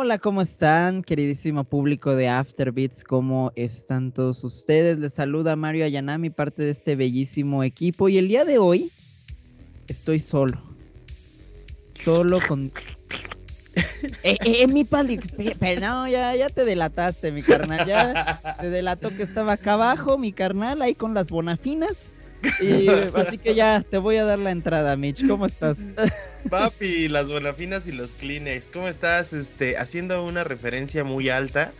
Hola, ¿cómo están, queridísimo público de Afterbeats? ¿Cómo están todos ustedes? Les saluda Mario Ayanami, parte de este bellísimo equipo. Y el día de hoy estoy solo. Solo con. eh, eh, mi pali. No, ya, ya te delataste, mi carnal. Ya te delató que estaba acá abajo, mi carnal, ahí con las bonafinas. Y así que ya te voy a dar la entrada, Mitch. ¿Cómo estás? Papi, las bonafinas y los Kleenex. ¿Cómo estás? Este, haciendo una referencia muy alta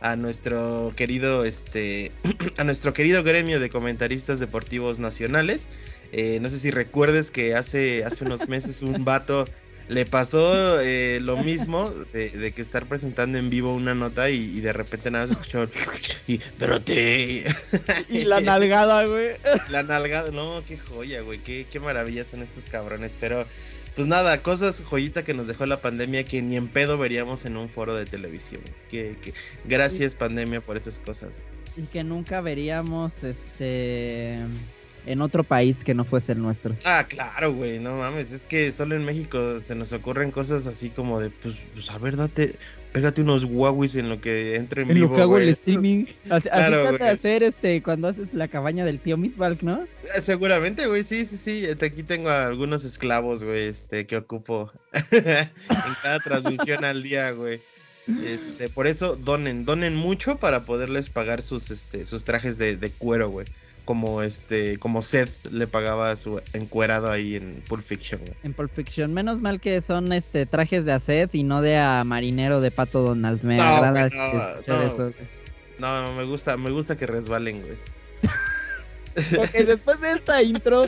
a nuestro querido, este, a nuestro querido gremio de comentaristas deportivos nacionales. Eh, no sé si recuerdes que hace, hace unos meses un vato le pasó eh, lo mismo de, que estar presentando en vivo una nota y, de repente nada se escuchó y pero te y la nalgada güey la nalgada no qué joya güey qué, qué maravilla son estos cabrones pero pues nada cosas joyita que nos dejó la pandemia que ni en pedo veríamos en un foro de televisión que, que gracias pandemia por esas cosas y que nunca veríamos este en otro país que no fuese el nuestro. Ah, claro, güey, no mames, es que solo en México se nos ocurren cosas así como de, pues, pues a ver, date, pégate unos Huawei en lo que entre en, en vivo, lo que hago el streaming. Así, claro, de hacer este cuando haces la cabaña del tío Meatbalk, ¿no? Eh, seguramente, güey, sí, sí, sí. Aquí tengo algunos esclavos, güey, este, que ocupo en cada transmisión al día, güey. Este, por eso donen, donen mucho para poderles pagar sus, este, sus trajes de, de cuero, güey como este como Seth le pagaba su encuerado ahí en Pulp Fiction. En Pulp Fiction, menos mal que son este trajes de a Seth y no de a marinero de Pato Donald. Me agrada no, eso. No, me gusta, me gusta que resbalen, güey. ok, después de esta intro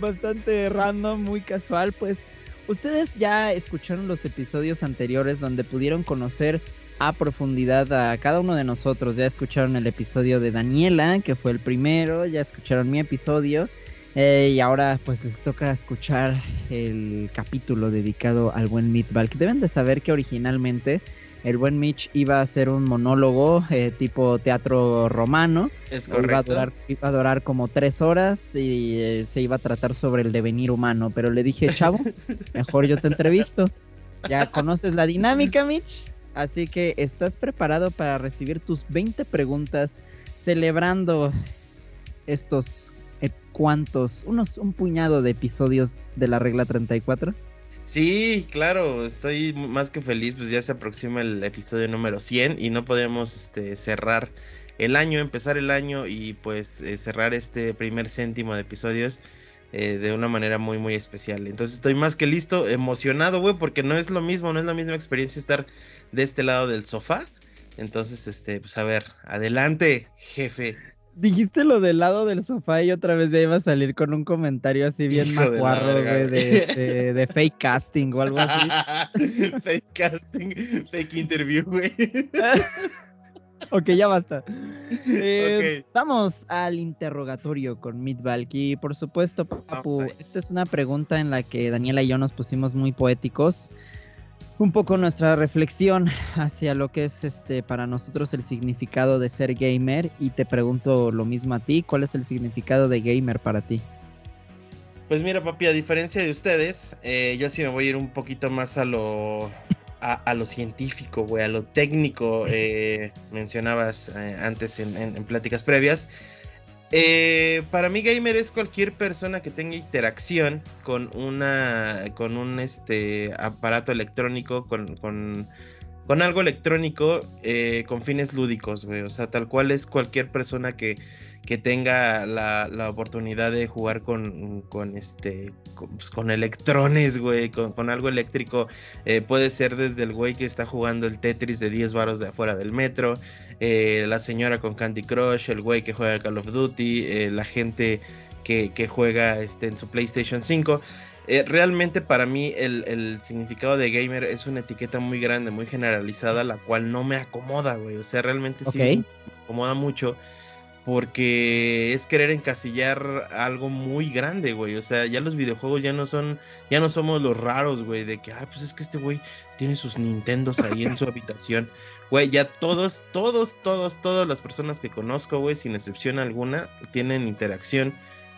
bastante random, muy casual, pues ustedes ya escucharon los episodios anteriores donde pudieron conocer a profundidad a cada uno de nosotros. Ya escucharon el episodio de Daniela, que fue el primero, ya escucharon mi episodio. Eh, y ahora pues les toca escuchar el capítulo dedicado al buen Meatball. deben de saber que originalmente el buen Mitch iba a ser un monólogo eh, tipo teatro romano. Es correcto. Iba a, durar, iba a durar como tres horas y eh, se iba a tratar sobre el devenir humano. Pero le dije, chavo, mejor yo te entrevisto. ¿Ya conoces la dinámica, Mitch? Así que estás preparado para recibir tus 20 preguntas celebrando estos eh, cuantos, unos un puñado de episodios de la regla 34. Sí, claro, estoy más que feliz, pues ya se aproxima el episodio número 100 y no podemos este, cerrar el año, empezar el año y pues eh, cerrar este primer céntimo de episodios eh, de una manera muy, muy especial. Entonces estoy más que listo, emocionado, güey, porque no es lo mismo, no es la misma experiencia estar de este lado del sofá. Entonces, este, pues a ver, adelante, jefe. Dijiste lo del lado del sofá y otra vez ya iba a salir con un comentario así bien macuarro, güey, de, de, fake casting o algo así. fake casting, fake interview, güey. ok, ya basta. Eh, vamos al interrogatorio con Meatbalk. Y por supuesto, Papu, esta es una pregunta en la que Daniela y yo nos pusimos muy poéticos. Un poco nuestra reflexión hacia lo que es este para nosotros el significado de ser gamer. Y te pregunto lo mismo a ti: ¿cuál es el significado de gamer para ti? Pues mira, papi, a diferencia de ustedes, eh, yo sí me voy a ir un poquito más a lo a, lo científico, güey, a lo técnico, eh, mencionabas eh, antes en, pláticas previas. Eh, para mí gamer es cualquier persona que tenga interacción con una con un este aparato electrónico con, con, con algo electrónico con fines lúdicos güey o sea tal cual es cualquier persona que que tenga la, oportunidad de jugar con, con este pues, con, electrones, güey, con, algo eléctrico. Eh, puede ser desde el güey que está jugando el Tetris de 10 varos de afuera del metro, eh, la señora con Candy Crush, el güey que juega Call of Duty, eh, la gente que, juega este, en su PlayStation 5. realmente para mí el, significado de gamer es una etiqueta muy grande, muy generalizada, la cual no me acomoda, güey. O sea, realmente sí me acomoda mucho porque es querer encasillar algo muy grande, güey. O sea, ya los videojuegos ya no son, ya no somos los raros, güey, de que, ah, pues es que este güey tiene sus Nintendos ahí en su habitación. Güey, ya todos, todos, todos, todas las personas que conozco, güey, sin excepción alguna, tienen interacción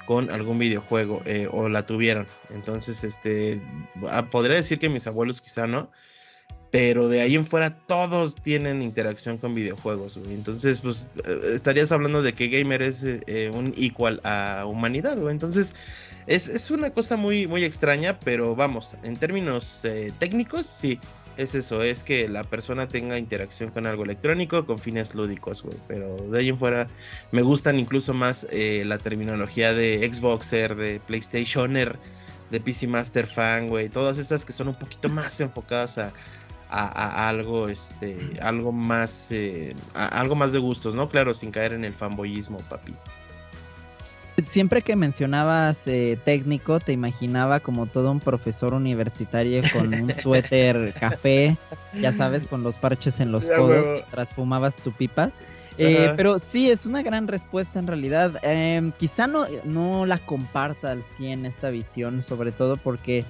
con algún videojuego eh, o la tuvieron. Entonces, este, ah, podría decir que mis abuelos quizá no, pero de ahí en fuera todos tienen interacción con videojuegos, güey. Entonces, pues eh, estarías hablando de que gamer es eh, un igual a humanidad, güey. Entonces, es, una cosa muy, muy extraña, pero vamos, en términos eh, técnicos, sí, es eso, es que la persona tenga interacción con algo electrónico con fines lúdicos, güey. Pero de ahí en fuera me gustan incluso más la terminología de Xboxer, de PlayStationer, de PC Master Fan, güey. Todas estas que son un poquito más enfocadas a a, algo, este, algo más, eh, algo más de gustos, ¿no? Claro, sin caer en el fanboyismo, papi. Siempre que mencionabas eh, técnico, te imaginaba como todo un profesor universitario con un suéter café, ya sabes, con los parches en los codos, mientras fumabas tu pipa. Eh, pero sí, es una gran respuesta en realidad. Em, quizá no, no la comparta al 100 esta visión, sobre todo porque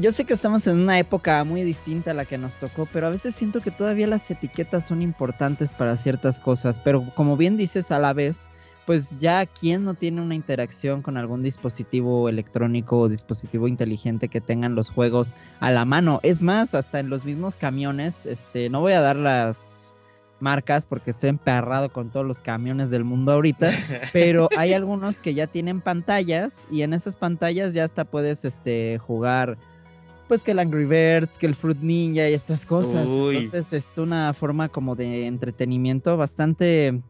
yo sé que estamos en una época muy distinta a la que nos tocó, pero a veces siento que todavía las etiquetas son importantes para ciertas cosas, pero como bien dices a la vez, pues ya quién no tiene una interacción con algún dispositivo electrónico o dispositivo inteligente que tengan los juegos a la mano. Es más, hasta en los mismos camiones, este, no voy a dar las marcas porque estoy emperrado con todos los camiones del mundo ahorita, pero hay algunos que ya tienen pantallas y en esas pantallas ya hasta puedes este jugar pues que el Angry Birds, que el Fruit Ninja y estas cosas. Entonces es una forma como de entretenimiento bastante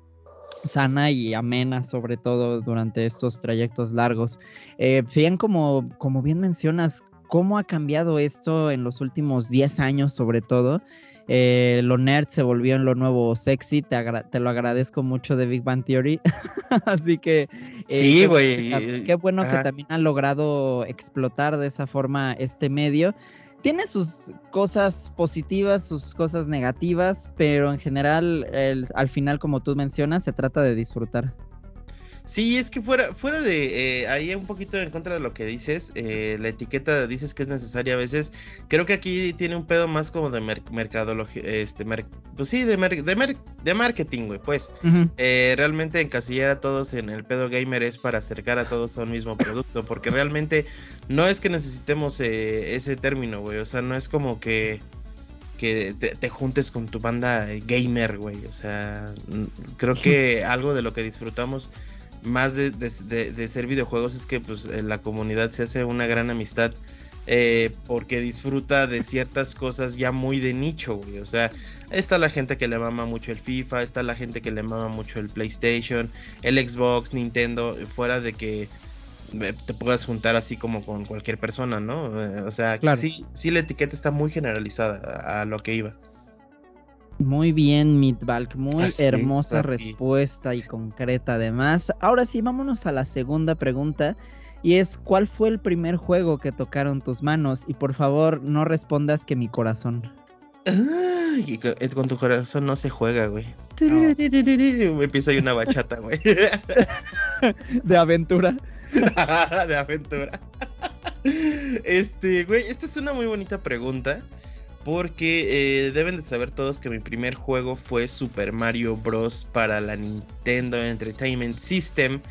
sana y amena, sobre todo durante estos trayectos largos. Eh, como, como bien mencionas, cómo ha cambiado esto en los últimos 10 años, sobre todo. Eh, lo nerd se volvió en lo nuevo sexy. Te, te lo agradezco mucho de Big Bang Theory. Así que. Eh, sí, güey. Qué, bueno que también han logrado explotar de esa forma este medio. Tiene sus cosas positivas, sus cosas negativas, pero en general, al final, como tú mencionas, se trata de disfrutar. Sí, es que fuera, fuera de eh, ahí un poquito en contra de lo que dices, eh, la etiqueta dices que es necesaria a veces. Creo que aquí tiene un pedo más como de mercadología, este, pues sí, de, de, marketing, güey. Pues eh, realmente encasillar a todos en el pedo gamer es para acercar a todos a un mismo producto, porque realmente no es que necesitemos ese término, güey. O sea, no es como que que te, te, juntes con tu banda gamer, güey. O sea, creo que algo de lo que disfrutamos más de, ser videojuegos es que pues la comunidad se hace una gran amistad eh, porque disfruta de ciertas cosas ya muy de nicho, güey. O sea, está la gente que le mama mucho el FIFA, está la gente que le mama mucho el PlayStation, el Xbox, Nintendo, fuera de que eh, te puedas juntar así como con cualquier persona, ¿no? Eh, o sea, sí, sí la etiqueta está muy generalizada a lo que iba. Muy bien, Midbalk, muy hermosa respuesta y concreta además. Ahora sí, vámonos a la segunda pregunta. Y es, ¿cuál fue el primer juego que tocaron tus manos? Y por favor, no respondas que mi corazón. con, tu corazón no se juega, güey. Me Empieza ahí una bachata, güey. De aventura. de aventura. Este, güey, esta es una muy bonita pregunta. Porque eh, deben de saber todos que mi primer juego fue Super Mario Bros. para la Nintendo Entertainment System.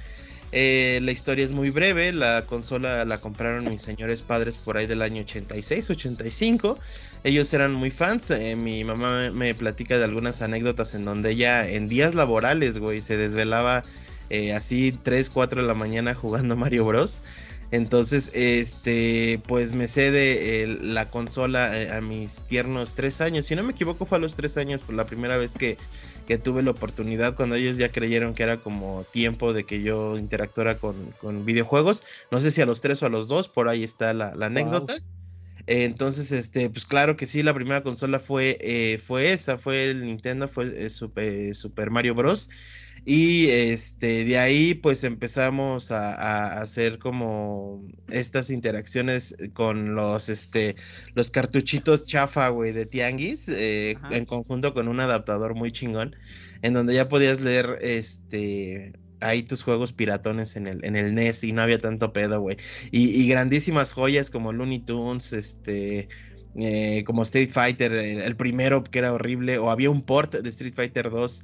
Eh, la historia es muy breve, la consola la compraron mis señores padres por ahí del año 86, 85. Ellos eran muy fans, eh, mi mamá me, platica de algunas anécdotas en donde ella en días laborales, güey, se desvelaba así 3, 4 de la mañana jugando Mario Bros. Entonces, este, pues me cede la consola eh, a mis tiernos tres años. Si no me equivoco, fue a los tres años, por la primera vez que, tuve la oportunidad, cuando ellos ya creyeron que era como tiempo de que yo interactuara con, videojuegos. No sé si a los tres o a los dos, por ahí está la, anécdota. entonces, este, pues claro que sí, la primera consola fue, eh, fue esa, fue el Nintendo, fue eh, Super, Super Mario Bros. Y este, de ahí pues empezamos a, hacer como estas interacciones con los, este, los cartuchitos chafa, güey, de Tianguis, eh, en conjunto con un adaptador muy chingón, en donde ya podías leer, este, ahí tus juegos piratones en el, en el NES y no había tanto pedo, güey. Y, grandísimas joyas como Looney Tunes, este... Eh, como Street Fighter, el, el, primero que era horrible, o había un port de Street Fighter 2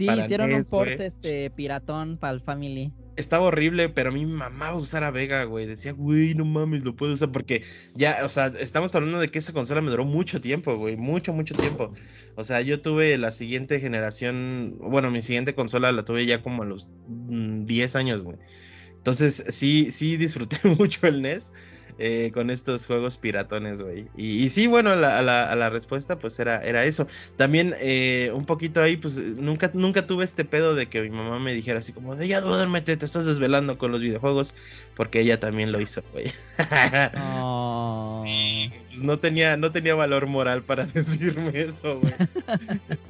Sí, hicieron un port este piratón para el Family. estaba horrible, pero a mí me mamaba usar a Vega, güey. Decía, güey, no mames, lo puedo usar porque ya, o sea, estamos hablando de que esa consola me duró mucho tiempo, güey, mucho, mucho tiempo. O sea, yo tuve la siguiente generación, bueno, mi siguiente consola la tuve ya como a los 10 mm, años, güey. Entonces, sí, sí disfruté mucho el NES. Eh, con estos juegos piratones, güey. Y, sí, bueno, la, la, la, respuesta pues era, era eso. También eh, un poquito ahí, pues nunca, nunca tuve este pedo de que mi mamá me dijera así como, de ya duérmete, te estás desvelando con los videojuegos, porque ella también lo hizo, güey. pues no tenía, no tenía valor moral para decirme eso, güey.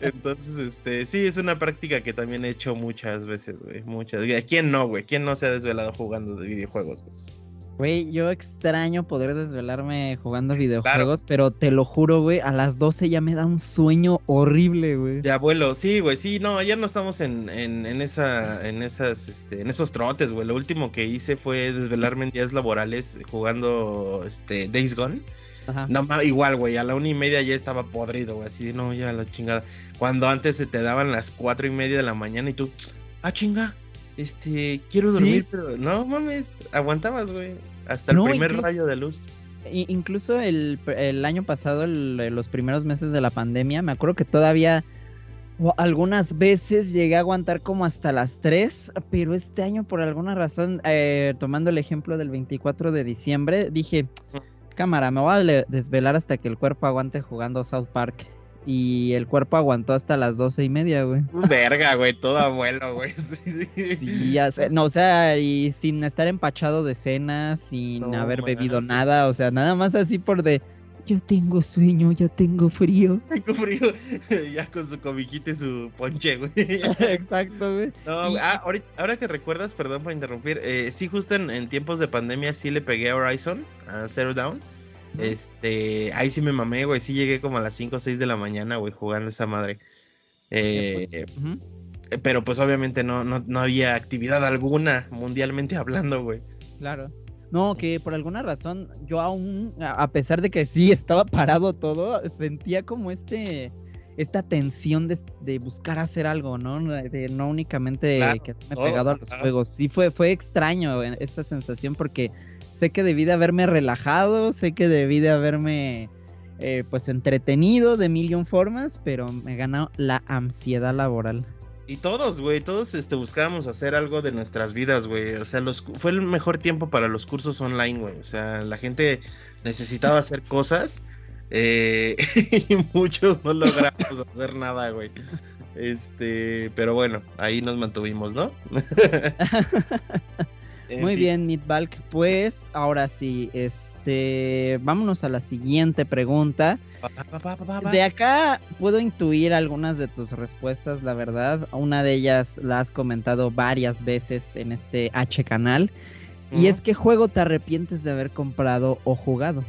Entonces, este, sí, es una práctica que también he hecho muchas veces, güey. Muchas. ¿Quién no, güey? ¿Quién no se ha desvelado jugando de videojuegos, güey? Güey, yo extraño poder desvelarme jugando videojuegos, pero te lo juro, güey, a las 12 ya me da un sueño horrible, güey. De abuelo, sí, güey, sí, no, ya no estamos en, en, en, esa, en esas, este, en esos trotes, güey. Lo último que hice fue desvelarme en días laborales jugando, este, Days Gone. Ajá. No, igual, güey, a la una y media ya estaba podrido, güey, así, no, ya la chingada. Cuando antes se te daban las cuatro y media de la mañana y tú, ah, chinga, este, quiero dormir, pero no mames, aguantabas, güey. Hasta el primer rayo de luz. Incluso el, año pasado, los primeros meses de la pandemia, me acuerdo que todavía algunas veces llegué a aguantar como hasta las 3, pero este año por alguna razón, eh, tomando el ejemplo del 24 de diciembre, dije, cámara, me voy a desvelar hasta que el cuerpo aguante jugando South Park. Y el cuerpo aguantó hasta las doce y media, güey. Verga, güey, todo abuelo, güey. Sí, ya sé. No, o sea, y sin estar empachado de cena, sin haber bebido nada, o sea, nada más así por de. Yo tengo sueño, yo tengo frío. Tengo frío. ya con su cobijita y su ponche, güey. Exacto, güey. No, ah, ahora, que recuerdas, perdón por interrumpir, eh, sí, justo en, en, tiempos de pandemia sí le pegué a Horizon, a Zero Down. Este, ahí sí me mamé, güey. Sí llegué como a las 5 o 6 de la mañana, güey, jugando esa madre. Eh, eh, pero pues obviamente no, no, había actividad alguna, mundialmente hablando, güey. Claro. No, que por alguna razón yo aún, a pesar de que sí estaba parado todo, sentía como este, esta tensión de, buscar hacer algo, ¿no? De no únicamente quedarme pegado a los juegos. Sí fue, fue extraño eh, esta sensación porque sé que debí de haberme relajado, sé que debí de haberme eh, pues entretenido de mil formas, pero me ganó la ansiedad laboral. Y todos, güey, todos este, buscábamos hacer algo de nuestras vidas, güey. O sea, los, fue el mejor tiempo para los cursos online, güey. O sea, la gente necesitaba hacer cosas eh, y muchos no logramos hacer nada, güey. Este, pero bueno, ahí nos mantuvimos, ¿no? Muy bien, Midbalk. Pues ahora sí, este, vámonos a la siguiente pregunta. De acá puedo intuir algunas de tus respuestas, la verdad. Una de ellas la has comentado varias veces en este H canal. Y es que juego te arrepientes de haber comprado o jugado.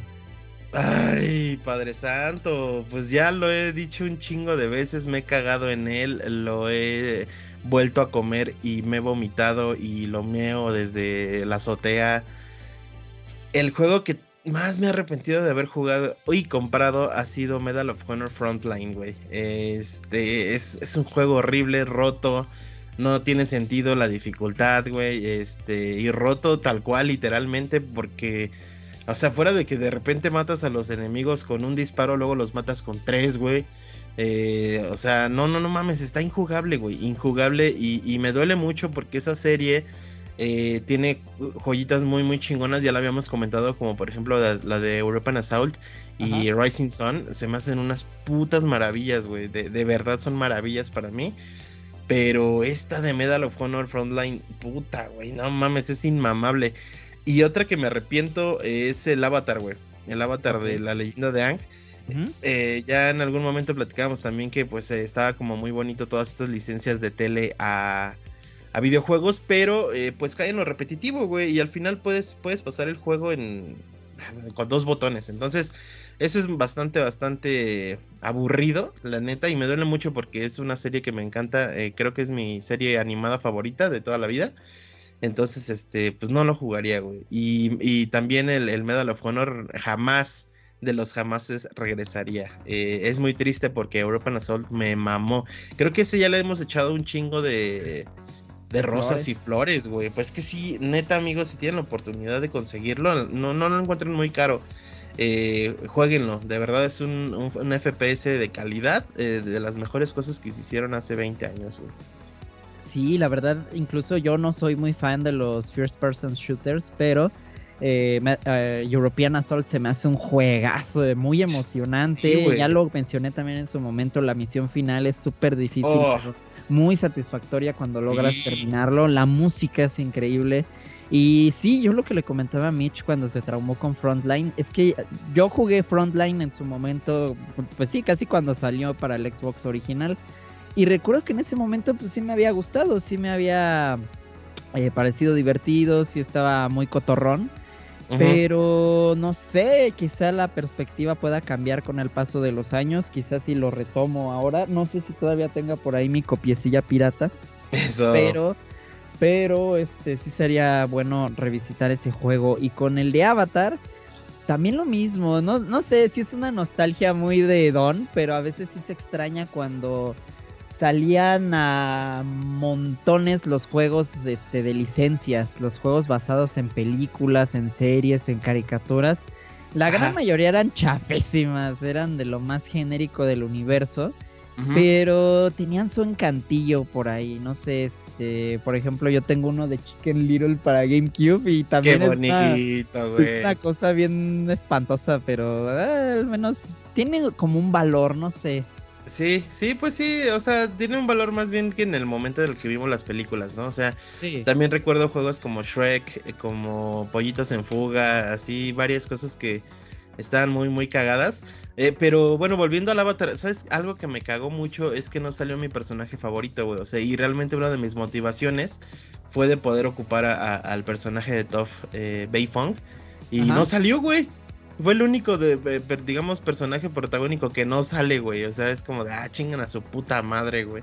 Ay, Padre Santo, pues ya lo he dicho un chingo de veces, me he cagado en él, lo he vuelto a comer y me he vomitado y lo meo desde la azotea. El juego que más me he arrepentido de haber jugado y comprado ha sido Medal of Honor Frontline, güey. Este es, es, un juego horrible, roto. No tiene sentido la dificultad, güey. Este, y roto tal cual, literalmente, porque. O sea, fuera de que de repente matas a los enemigos con un disparo, luego los matas con tres, güey. Eh, o sea, no, no, no mames, está injugable, güey, injugable y, me duele mucho porque esa serie eh, tiene joyitas muy, muy chingonas, ya la habíamos comentado, como por ejemplo la, de European Assault y Rising Sun, se me hacen unas putas maravillas, güey, de, de, verdad son maravillas para mí. Pero esta de Medal of Honor Frontline, puta, güey, no mames, es inmamable. Y otra que me arrepiento es el Avatar, güey. El Avatar de la leyenda de Ang eh, ya en algún momento platicábamos también que pues eh, estaba como muy bonito todas estas licencias de tele a, videojuegos, pero eh, pues cae en lo repetitivo, güey, y al final puedes, puedes pasar el juego en con dos botones. Entonces, eso es bastante, bastante aburrido, la neta, y me duele mucho porque es una serie que me encanta, creo que es mi serie animada favorita de toda la vida. Entonces, este, pues no lo jugaría, güey. Y, también el, el Medal of Honor jamás de los jamases regresaría. Eh, es muy triste porque European Assault me mamó. Creo que ese ya le hemos echado un chingo de, de rosas y flores, güey. Pues que sí, neta, amigos, si tienen la oportunidad de conseguirlo, no, no lo encuentren muy caro. Eh, jueguenlo, de verdad es un, un, FPS de calidad, eh, de las mejores cosas que se hicieron hace 20 años, güey. Sí, la verdad, incluso yo no soy muy fan de los first person shooters, pero eh, eh, European Assault se me hace un juegazo muy emocionante. ya lo mencioné también en su momento, la misión final es súper difícil, oh. muy satisfactoria cuando logras terminarlo. La música es increíble. Y sí, yo lo que le comentaba a Mitch cuando se traumó con Frontline es que yo jugué Frontline en su momento, pues sí, casi cuando salió para el Xbox original. Y recuerdo que en ese momento pues sí me había gustado, sí me había eh, parecido divertido, sí estaba muy cotorrón. Pero no sé, quizá la perspectiva pueda cambiar con el paso de los años. Quizás si lo retomo ahora. No sé si todavía tenga por ahí mi copiecilla pirata. Eso. Pero, pero este sí sería bueno revisitar ese juego. Y con el de Avatar, también lo mismo. No, no sé si es una nostalgia muy de Don, pero a veces sí se extraña cuando salían a montones los juegos este, de licencias, los juegos basados en películas, en series, en caricaturas. La gran mayoría eran chafésimas, eran de lo más genérico del universo. Pero tenían su encantillo por ahí, no sé, este, por ejemplo, yo tengo uno de Chicken Little para GameCube y también Qué bonito, es, una, cosa bien espantosa, pero eh, al menos tiene como un valor, no sé. Sí, sí, pues sí, o sea, tiene un valor más bien que en el momento en el que vimos las películas, ¿no? O sea, también recuerdo juegos como Shrek, eh, como Pollitos en Fuga, así, varias cosas que estaban muy, muy cagadas. Eh, pero bueno, volviendo al Avatar, ¿sabes? Algo que me cagó mucho es que no salió mi personaje favorito, güey. O sea, y realmente una de mis motivaciones fue de poder ocupar al personaje de Toph eh, Beifong. Y no salió, güey fue el único de, digamos, personaje protagónico que no sale, güey. O sea, es como de, ah, chingan a su puta madre, güey.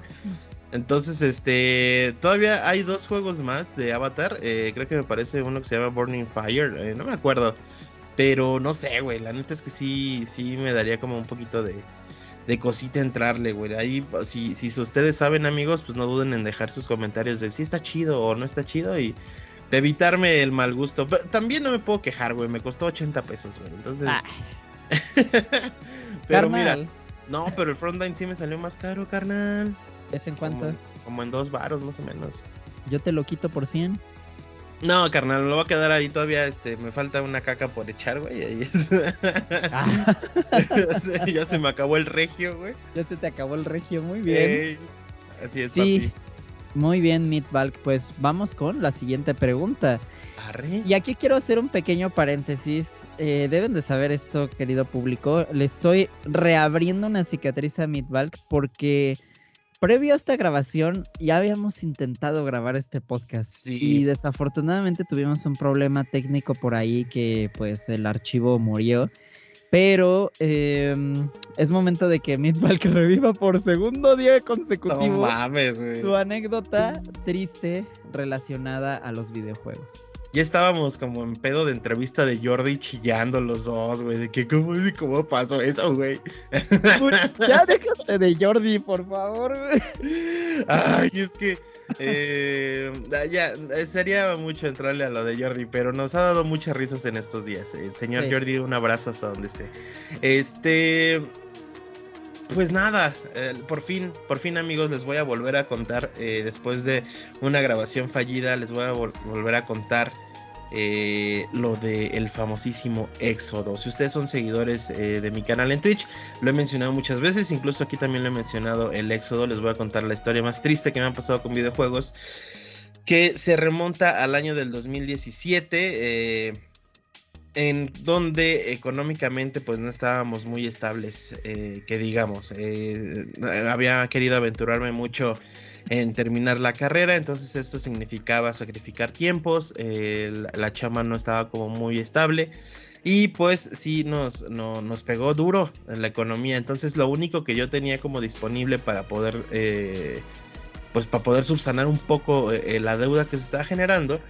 Entonces, este, todavía hay dos juegos más de Avatar. Eh, creo que me parece uno que se llama Burning Fire, eh, no me acuerdo. Pero no sé, güey, la neta es que sí, sí me daría como un poquito de, de cosita entrarle, güey. Ahí, si, si ustedes saben, amigos, pues no duden en dejar sus comentarios de si está chido o no está chido y de evitarme el mal gusto. también no me puedo quejar, güey. Me costó 80 pesos, güey. Entonces. Ah. pero mira. No, pero el frontline sí me salió más caro, carnal. ¿Es en cuánto? Como, en dos varos, más o menos. Yo te lo quito por 100. No, carnal, lo voy a quedar ahí todavía. Este, me falta una caca por echar, güey. Ah. ya, se, me acabó el regio, güey. Ya se te acabó el regio, muy bien. así es, sí. Muy bien, Meatbalk. Pues vamos con la siguiente pregunta. Y aquí quiero hacer un pequeño paréntesis. Eh, deben de saber esto, querido público. Le estoy reabriendo una cicatriz a Meatbalk porque previo a esta grabación ya habíamos intentado grabar este podcast. Y desafortunadamente tuvimos un problema técnico por ahí que pues el archivo murió. Pero em, es momento de que Meatball que reviva por segundo día consecutivo no mames, su anécdota triste relacionada a los videojuegos. Ya estábamos como en pedo de entrevista de Jordi chillando los dos, güey, de que cómo, cómo pasó eso, güey. Ya déjate de Jordi, por favor, güey. Ay, es que eh, ya eh, sería mucho entrarle a lo de Jordi, pero nos ha dado muchas risas en estos días. El señor Jordi, un abrazo hasta donde esté. Este, pues nada, por fin, por fin amigos, les voy a volver a contar, eh, después de una grabación fallida, les voy a volver a contar eh, lo del famosísimo Éxodo. Si ustedes son seguidores eh, de mi canal en Twitch, lo he mencionado muchas veces, incluso aquí también lo he mencionado el Éxodo, les voy a contar la historia más triste que me ha pasado con videojuegos, que se remonta al año del 2017. Eh, en donde económicamente pues no estábamos muy estables, que digamos, había querido aventurarme mucho en terminar la carrera, entonces esto significaba sacrificar tiempos, la chama no estaba como muy estable y pues sí nos, nos pegó duro en la economía, entonces lo único que yo tenía como disponible para poder, eh, pues para poder subsanar un poco eh, la deuda que se estaba generando,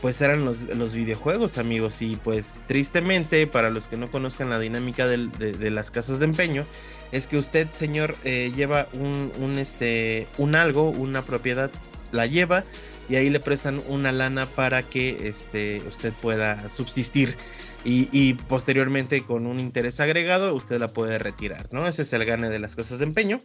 pues eran los, los, videojuegos, amigos. Y pues tristemente, para los que no conozcan la dinámica de, las casas de empeño, es que usted, señor, eh, lleva un, un, este, un algo, una propiedad la lleva y ahí le prestan una lana para que este, usted pueda subsistir y, posteriormente con un interés agregado usted la puede retirar, ¿no? Ese es el gane de las casas de empeño.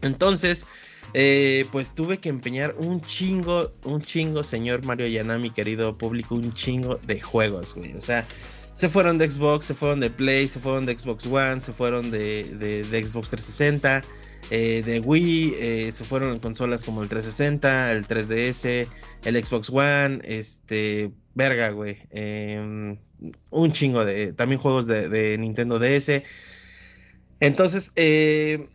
Entonces, eh, pues tuve que empeñar un chingo, un chingo, señor Mario Yanami, querido público, un chingo de juegos, güey. O sea, se fueron de Xbox, se fueron de Play, se fueron de Xbox One, se fueron de, de, Xbox 360, eh, de Wii, eh, se fueron en consolas como el 360, el 3DS, el Xbox One, este, verga, güey. Em, un chingo de, también juegos de, de Nintendo DS. Entonces, eh,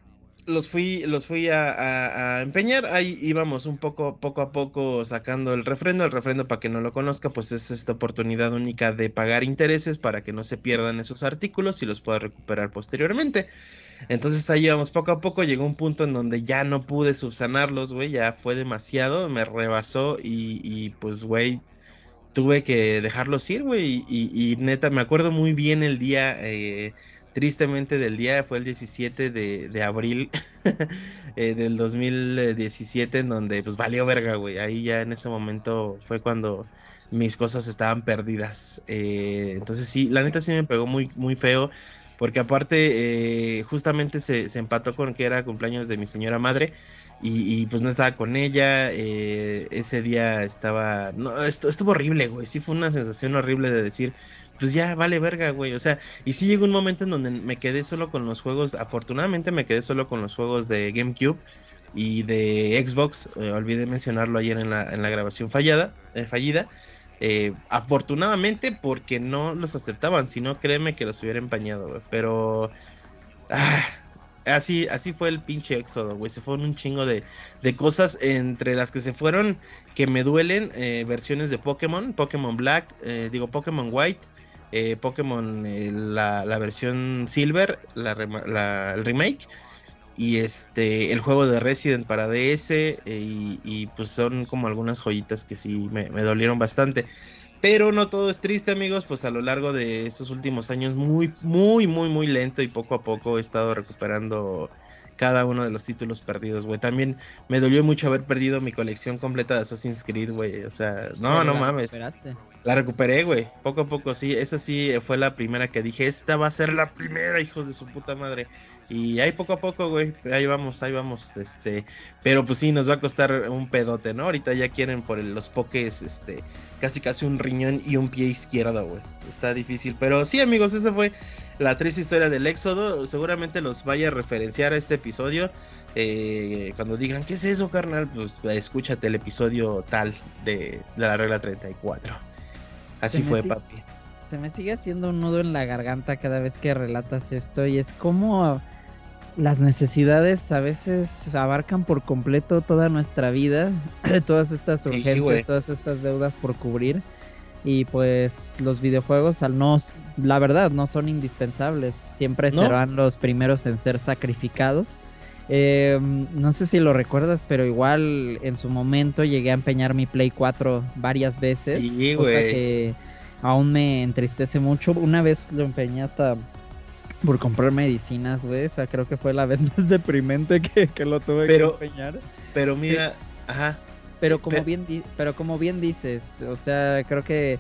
los fui, los fui a, empeñar. Ahí íbamos un poco, poco a poco sacando el refrendo. El refrendo, para que no lo conozca, pues es esta oportunidad única de pagar intereses para que no se pierdan esos artículos y los pueda recuperar posteriormente. Entonces ahí íbamos poco a poco. Llegó un punto en donde ya no pude subsanarlos, güey. Ya fue demasiado, me rebasó y, pues, güey, tuve que dejarlos ir, güey. Y, neta, me acuerdo muy bien el día. Eh, tristemente del día fue el 17 de, abril eh, del 2017 en donde pues valió verga, güey. Ahí ya en ese momento fue cuando mis cosas estaban perdidas. Eh, entonces sí, la neta sí me pegó muy, muy feo. Porque aparte, eh, justamente se, empató con que era cumpleaños de mi señora madre. Y, pues no estaba con ella. ese día estaba. No, esto, estuvo horrible, güey. Sí fue una sensación horrible de decir pues ya vale verga, güey. O sea, y sí llegó un momento en donde me quedé solo con los juegos, afortunadamente me quedé solo con los juegos de GameCube y de Xbox. Eh, olvidé mencionarlo ayer en la, en la grabación fallada, eh, fallida. Eh, afortunadamente porque no los aceptaban, si no créeme que los hubiera empañado, güey. Pero... Ah, así, así fue el pinche éxodo, güey. Se fueron un chingo de, de, cosas entre las que se fueron que me duelen. versiones de Pokémon, Pokémon Black, digo Pokémon White, eh, Pokémon, eh, la, versión Silver, la, el remake, y este el juego de Resident para DS, eh, y, pues son como algunas joyitas que sí me, dolieron bastante. Pero no todo es triste, amigos, pues a lo largo de estos últimos años, muy, muy, muy, muy lento y poco a poco he estado recuperando cada uno de los títulos perdidos, güey. También me dolió mucho haber perdido mi colección completa de Assassin's Creed, güey. O sea, no, no mames. La recuperé, güey. Poco a poco, sí. Esa sí fue la primera que dije. Esta va a ser la primera, hijos de su puta madre. Y ahí poco a poco, güey. Ahí vamos, ahí vamos. Este. Pero pues sí, nos va a costar un pedote, ¿no? Ahorita ya quieren por los pokés, este. Casi casi un riñón y un pie izquierdo, güey. Está difícil. Pero sí, amigos, esa fue la triste historia del éxodo. Seguramente los vaya a referenciar a este episodio. Eh, cuando digan, ¿qué es eso, carnal? Pues escúchate el episodio tal de, de la regla 34. Así fue, papi. Se me sigue haciendo un nudo en la garganta cada vez que relatas esto y es como las necesidades a veces abarcan por completo toda nuestra vida, todas estas urgencias, todas estas deudas por cubrir y pues los videojuegos al no, la verdad, no son indispensables, siempre serán los primeros en ser sacrificados. Em, no sé si lo recuerdas, pero igual en su momento llegué a empeñar mi Play 4 varias veces. Sí, cosa que aún me entristece mucho. Una vez lo empeñé hasta por comprar medicinas, güey. O sea, creo que fue la vez más deprimente que, lo tuve que empeñar. Pero mira, ajá. Pero como bien pero como bien dices, o sea, creo que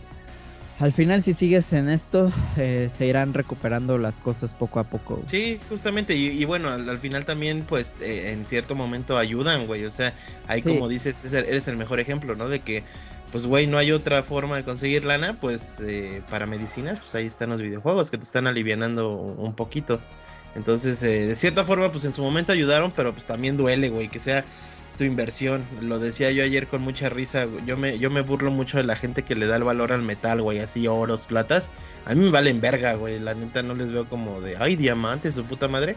al final si sigues en esto, eh, se irán recuperando las cosas poco a poco. Sí, justamente, y, bueno, al, final también, pues, eh, en cierto momento ayudan, güey, o sea, ahí como dices, eres el mejor ejemplo, ¿no? De que, pues, güey, no hay otra forma de conseguir lana, pues, eh, para medicinas, pues ahí están los videojuegos que te están alivianando un poquito. Entonces, de cierta forma, pues en su momento ayudaron, pero pues también duele, güey, que sea tu inversión. Lo decía yo ayer con mucha risa. Yo me, yo me burlo mucho de la gente que le da el valor al metal, güey, así oros, platas. A mí me valen verga, güey. La neta no les veo como de, ay, diamantes, su puta madre.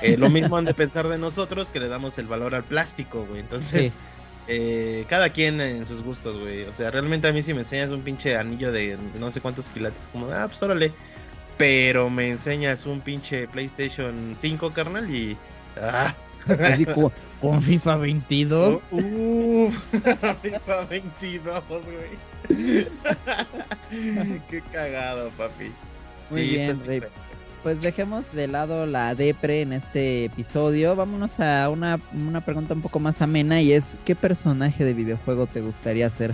Eh, lo mismo han de pensar de nosotros que le damos el valor al plástico, güey. Entonces, eh, cada quien en sus gustos, güey. O sea, realmente a mí si me enseñas un pinche anillo de no sé cuántos quilates, como, ah, pues órale. Pero me enseñas un pinche PlayStation 5, carnal, y... Ah, Así con FIFA 22. Uff, FIFA 22, güey. Qué cagado, papi. Muy bien, Rey. pues dejemos de lado la depre en este episodio. Vámonos a una, pregunta un poco más amena y es ¿qué personaje de videojuego te gustaría ser?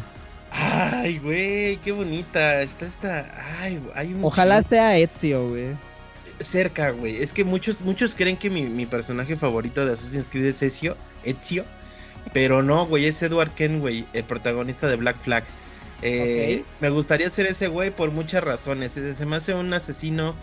Ay, güey, qué bonita. Está esta. Ay, hay un. Ojalá sea Ezio, güey. Cerca, güey. Es que muchos, muchos creen que mi, personaje favorito de Assassin's Creed es Ezio. Ezio. Pero no, güey, es Edward Kenway, el protagonista de Black Flag. Eh, me gustaría ser ese güey por muchas razones. Se me hace un asesino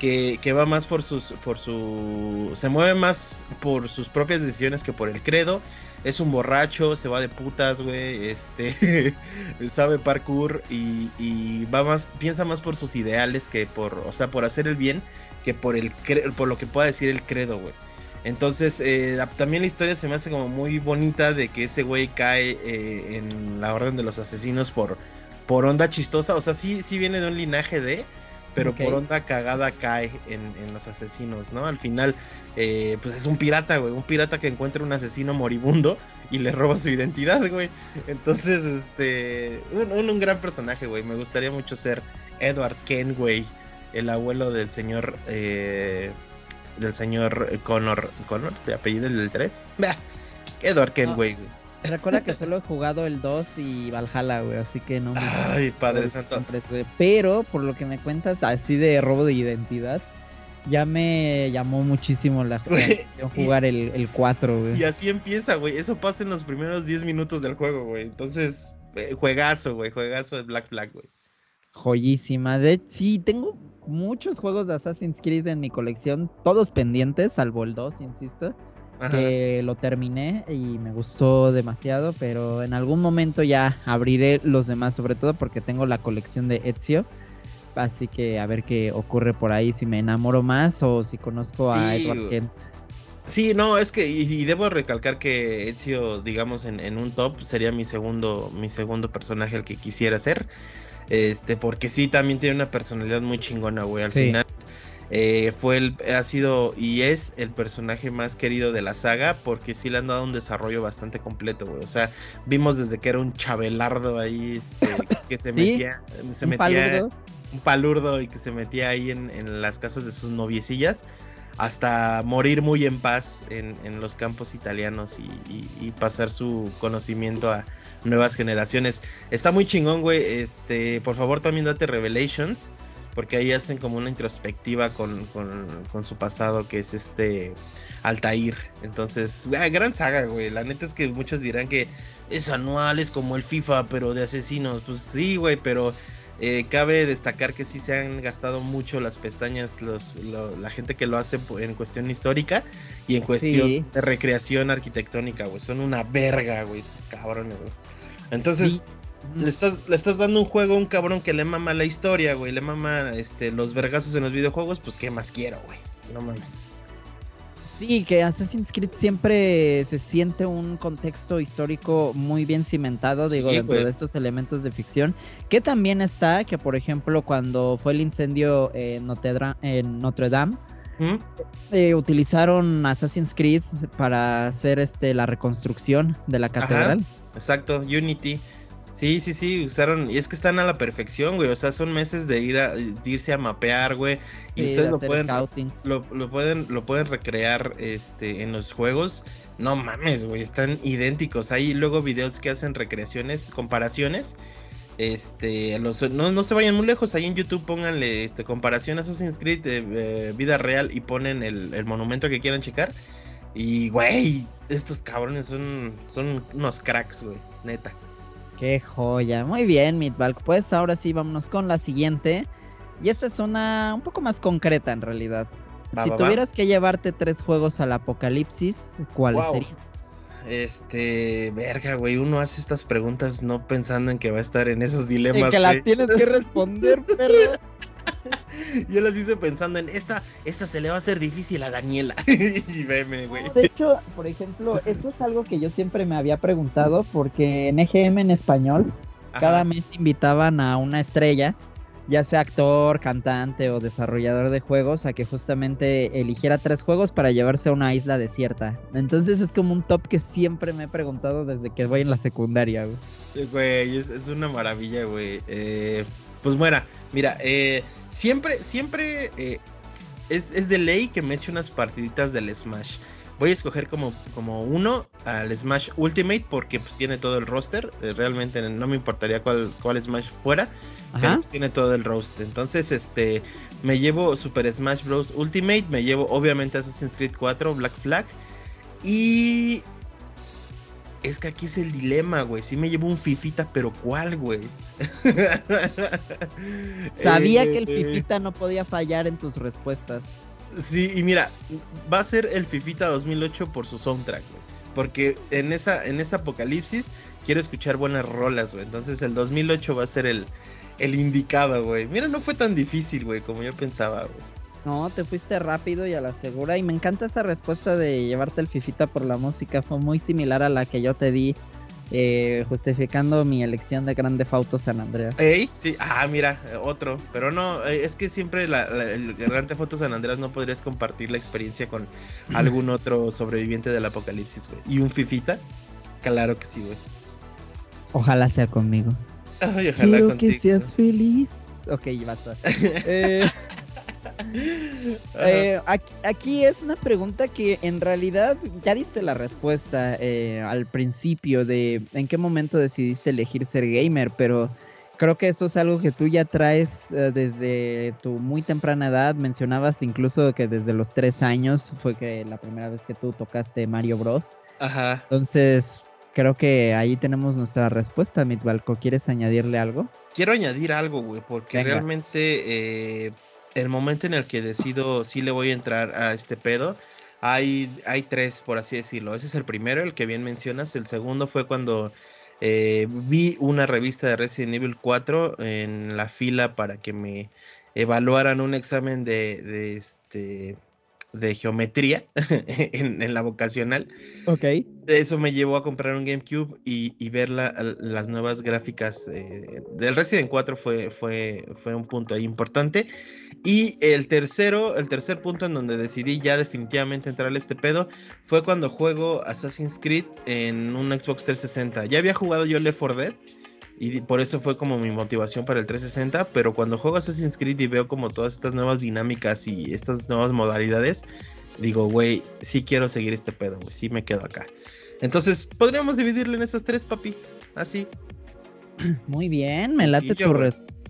que, va más por sus. por su. se mueve más por sus propias decisiones que por el credo. Es un borracho, se va de putas, güey. Este. sabe parkour. Y, y, va más. piensa más por sus ideales que por. O sea, por hacer el bien. Que por el por lo que pueda decir el credo, güey. Entonces, eh, también la historia se me hace como muy bonita de que ese güey cae eh, en la orden de los asesinos por, por onda chistosa. O sea, sí, sí viene de un linaje de, pero por onda cagada cae en, los asesinos, ¿no? Al final, eh, pues es un pirata, güey. Un pirata que encuentra un asesino moribundo y le roba su identidad, güey. Entonces, este. Un, un gran personaje, güey. Me gustaría mucho ser Edward Kenway, el abuelo del señor del señor Connor. ¿Connor? ¿Se apellido el 3? Edward Kenway, güey. Recuerda que solo he jugado el 2 y Valhalla, güey, así que no me... Ay, Padre Santo. Pero, por lo que me cuentas, así de robo de identidad, ya me llamó muchísimo la atención jugar el, el 4, güey. Y así empieza, güey. Eso pasa en los primeros 10 minutos del juego, güey. Entonces, eh, juegazo, güey. Juegazo de Black Flag, güey. Joyísima. De sí, tengo muchos juegos de Assassin's Creed en mi colección, todos pendientes, salvo el 2, insisto. Que lo terminé y me gustó demasiado, pero en algún momento ya abriré los demás, sobre todo porque tengo la colección de Ezio. Así que a ver qué ocurre por ahí, si me enamoro más o si conozco a Edward Kent. Sí, no, es que, y, debo recalcar que Ezio, digamos, en, en, un top sería mi segundo, mi segundo personaje al que quisiera ser. Este, porque sí, también tiene una personalidad muy chingona, güey. Al final eh, fue el, ha sido y es el personaje más querido de la saga porque sí le han dado un desarrollo bastante completo, güey. O sea, vimos desde que era un chabelardo ahí, este, que se metía, se metía un palurdo y que se metía ahí en, en las casas de sus noviecillas hasta morir muy en paz en, los campos italianos y, pasar su conocimiento a nuevas generaciones. Está muy chingón, güey. Este, por favor, también date Revelations, porque ahí hacen como una introspectiva con, su pasado, que es este Altair. Entonces, gran saga, güey. La neta es que muchos dirán que es anual, es como el FIFA, pero de asesinos. Pues sí, güey, pero eh, cabe destacar que sí se han gastado mucho las pestañas los, la gente que lo hace en cuestión histórica y en cuestión de recreación arquitectónica, güey. Son una verga, güey, estos cabrones, güey. Entonces, le, estás, le estás dando un juego a un cabrón que le mama la historia, güey. Le mama este, los vergazos en los videojuegos, pues qué más quiero, güey. No mames. Sí, que Assassin's Creed siempre se siente un contexto histórico muy bien cimentado, digo, dentro de estos elementos de ficción. Que también está, que por ejemplo, cuando fue el incendio en Notre, Dame, ¿Mm? eh, utilizaron Assassin's Creed para hacer este la reconstrucción de la catedral. exacto, Unity. Sí, sí, sí, usaron, y es que están a la perfección, güey, o sea, son meses de ir a irse a mapear, güey, y ustedes lo pueden, lo, pueden lo pueden recrear este en los juegos. No mames, güey, están idénticos. Hay luego videos que hacen recreaciones, comparaciones. Este, los, no, no se vayan muy lejos, ahí en YouTube pónganle este, comparación Assassin's Creed de eh, vida real y ponen el, el monumento que quieran checar. Y, güey, estos cabrones son, son unos cracks, güey, neta. Qué joya. Muy bien, Midbalk. Pues ahora sí, vámonos con la siguiente. Y esta es una un poco más concreta en realidad. si tuvieras que llevarte tres juegos al apocalipsis, ¿cuáles serían? Este, verga, güey, uno hace estas preguntas no pensando en que va a estar en esos dilemas. En que las tienes que responder, pero Yo las hice pensando en esta, esta se le va a hacer difícil a Daniela. y veme, güey. de hecho, por ejemplo, eso es algo que yo siempre me había preguntado porque en EGM en español cada mes invitaban a una estrella, ya sea actor, cantante o desarrollador de juegos, a que justamente eligiera tres juegos para llevarse a una isla desierta. Entonces es como un top que siempre me he preguntado desde que voy en la secundaria, güey. Güey, es, es una maravilla, güey. Eh, pues bueno, mira, eh, siempre, siempre, eh, es, es de ley que me eche unas partiditas del Smash. Voy a escoger como, como uno al Smash Ultimate porque pues tiene todo el roster. Eh, realmente no me importaría cuál, cuál Smash fuera. Pero pues, tiene todo el roster. Entonces, este, me llevo Super Smash Bros. Ultimate. Me llevo obviamente Assassin's Creed 4, Black Flag. Y... Es que aquí es el dilema, güey. Sí me llevo un Fifita, pero ¿cuál, güey? Sabía que el eh, Fifita no podía fallar en tus respuestas. Sí, y mira, va a ser el Fifita 2008 por su soundtrack, güey. Porque en esa, en esa apocalipsis quiero escuchar buenas rolas, güey. Entonces el 2008 va a ser el, el indicado, güey. Mira, no fue tan difícil, güey, como yo pensaba, güey. No, te fuiste rápido y a la segura. Y me encanta esa respuesta de llevarte el Fifita por la música. Fue muy similar a la que yo te di eh, justificando mi elección de Grande Fauto San Andreas. Ey, sí, ah, mira, otro. Pero no, eh, es que siempre el Grande Fauto San Andreas no podrías compartir la experiencia con algún otro sobreviviente del apocalipsis, güey. ¿Y un Fifita? Claro que sí, güey. Ojalá sea conmigo. Ay, ojalá Quiero que seas feliz. Ok, basta. eh, eh, aquí, es una pregunta que en realidad ya diste la respuesta eh, al principio de en qué momento decidiste elegir ser gamer, pero creo que eso es algo que tú ya traes eh, desde tu muy temprana edad. Mencionabas incluso que desde los tres años fue que la primera vez que tú tocaste Mario Bros. Ajá. Entonces, creo que ahí tenemos nuestra respuesta, Mitbalco. ¿Quieres añadirle algo? Quiero añadir algo, güey, porque realmente el momento en el que decido si le voy a entrar a este pedo, hay, hay tres, por así decirlo. Ese es el primero, el que bien mencionas. El segundo fue cuando eh, vi una revista de Resident Evil 4 en la fila para que me evaluaran un examen de, de este de geometría en, la vocacional. Ok. Eso me llevó a comprar un GameCube y, ver las nuevas gráficas del Resident 4 fue, fue, fue un punto ahí importante. Y el tercero, el tercer punto en donde decidí ya definitivamente entrar a este pedo fue cuando juego Assassin's Creed en un Xbox 360. Ya había jugado yo Left 4 Dead y por eso fue como mi motivación para el 360, pero cuando juego Assassin's Creed y veo como todas estas nuevas dinámicas y estas nuevas modalidades, digo, güey, sí quiero seguir este pedo, güey, sí me quedo acá. Entonces, podríamos dividirlo en esas tres, papi, así. Muy bien, me late, tu,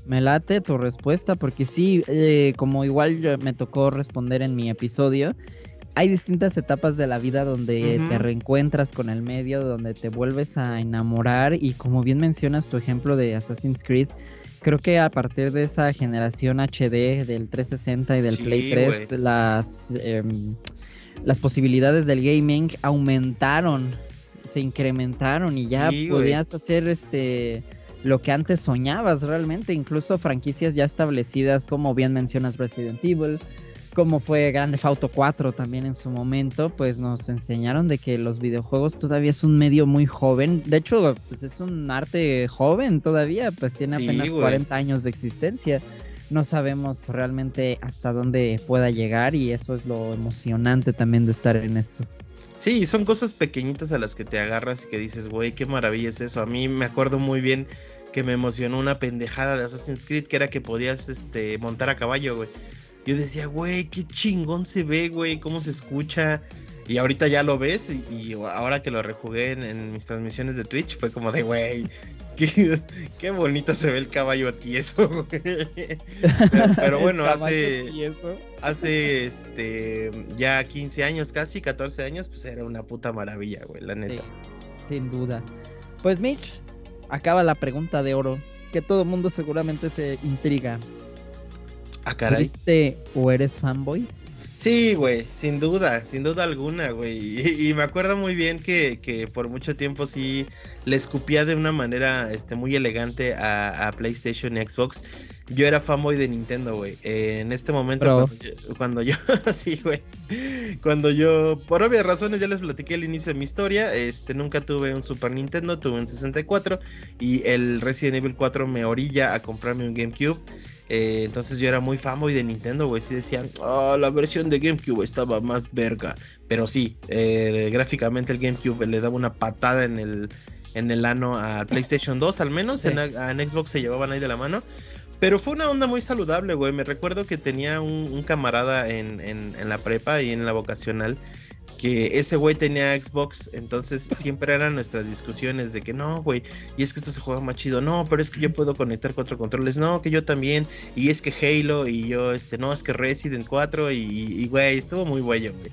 me late tu respuesta, porque sí, eh, como igual me tocó responder en mi episodio, hay distintas etapas de la vida donde te reencuentras con el medio, donde te vuelves a enamorar y como bien mencionas tu ejemplo de Assassin's Creed, creo que a partir de esa generación HD del 360 y del Play 3, las, em, las posibilidades del gaming aumentaron, se incrementaron y ya podías hacer este lo que antes soñabas realmente, incluso franquicias ya establecidas como bien mencionas Resident Evil, como fue Grande Auto 4 también en su momento, pues nos enseñaron de que los videojuegos todavía es un medio muy joven. De hecho, pues es un arte joven todavía, pues tiene apenas 40 años de existencia. No sabemos realmente hasta dónde pueda llegar y eso es lo emocionante también de estar en esto. Sí, son cosas pequeñitas a las que te agarras y que dices, güey, qué maravilla es eso. A mí me acuerdo muy bien que me emocionó una pendejada de Assassin's Creed que era que podías este, montar a caballo, güey. Yo decía, güey, qué chingón se ve, güey, cómo se escucha. Y ahorita ya lo ves y, ahora que lo rejugué en, mis transmisiones de Twitch fue como de, güey, qué, bonito se ve el caballo tieso, güey. Pero, bueno, hace, hace este, ya 15 años casi, 14 años, pues era una puta maravilla, güey, la neta. sin duda. Pues Mitch, acaba la pregunta de oro, que todo el mundo seguramente se intriga. Ah, caray. o eres fanboy? Sí, güey, sin duda, sin duda alguna, güey. Y, me acuerdo muy bien que, por mucho tiempo sí le escupía de una manera este, muy elegante a, PlayStation y Xbox. Yo era fanboy de Nintendo, güey. en este momento, cuando yo, sí, güey. Cuando yo, por obvias razones, ya les platiqué el inicio de mi historia. Este, nunca tuve un Super Nintendo, tuve un 64. Y el Resident Evil 4 me orilla a comprarme un GameCube. Eh, entonces yo era muy fanboy de Nintendo, güey. Sí decían, oh, la versión de GameCube estaba más verga. Pero sí, eh, gráficamente el GameCube le daba una patada en el, en el ano a PlayStation 2, al menos. En, Xbox se llevaban ahí de la mano. Pero fue una onda muy saludable, güey. Me recuerdo que tenía un, camarada en, en, la prepa y en la vocacional que ese güey tenía Xbox, entonces siempre eran nuestras discusiones de que no, güey, y es que esto se juega más chido, no, pero es que yo puedo conectar cuatro controles, no, que yo también, y es que Halo, y yo, este, no, es que Resident 4, y, güey, estuvo muy bueno, güey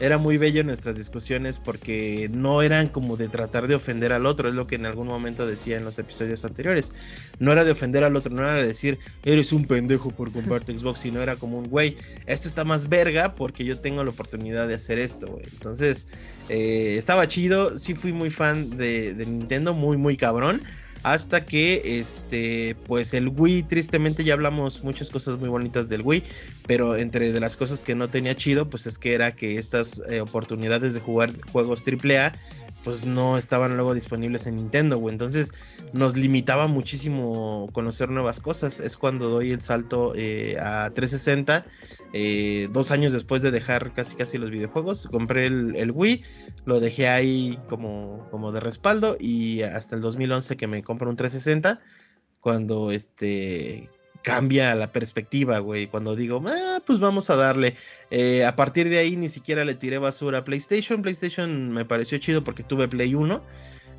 era muy bello nuestras discusiones porque no eran como de tratar de ofender al otro, es lo que en algún momento decía en los episodios anteriores. No era de ofender al otro, no era de decir, eres un pendejo por comprarte Xbox, sino era como un, güey, esto está más verga porque yo tengo la oportunidad de hacer esto. Entonces, eh, estaba chido, sí fui muy fan de, de Nintendo, muy, muy cabrón hasta que este pues el Wii tristemente ya hablamos muchas cosas muy bonitas del Wii pero entre de las cosas que no tenía chido pues es que era que estas eh, oportunidades de jugar juegos AAA pues no estaban luego disponibles en Nintendo. Entonces nos limitaba muchísimo conocer nuevas cosas. Es cuando doy el salto eh, a 360, eh, dos años después de dejar casi casi los videojuegos. Compré el, Wii, lo dejé ahí como, como de respaldo y hasta el 2011 que me compro un 360, cuando este cambia la perspectiva, güey. Cuando digo, ah, pues vamos a darle. Eh, a partir de ahí ni siquiera le tiré basura a PlayStation. PlayStation me pareció chido porque tuve Play 1.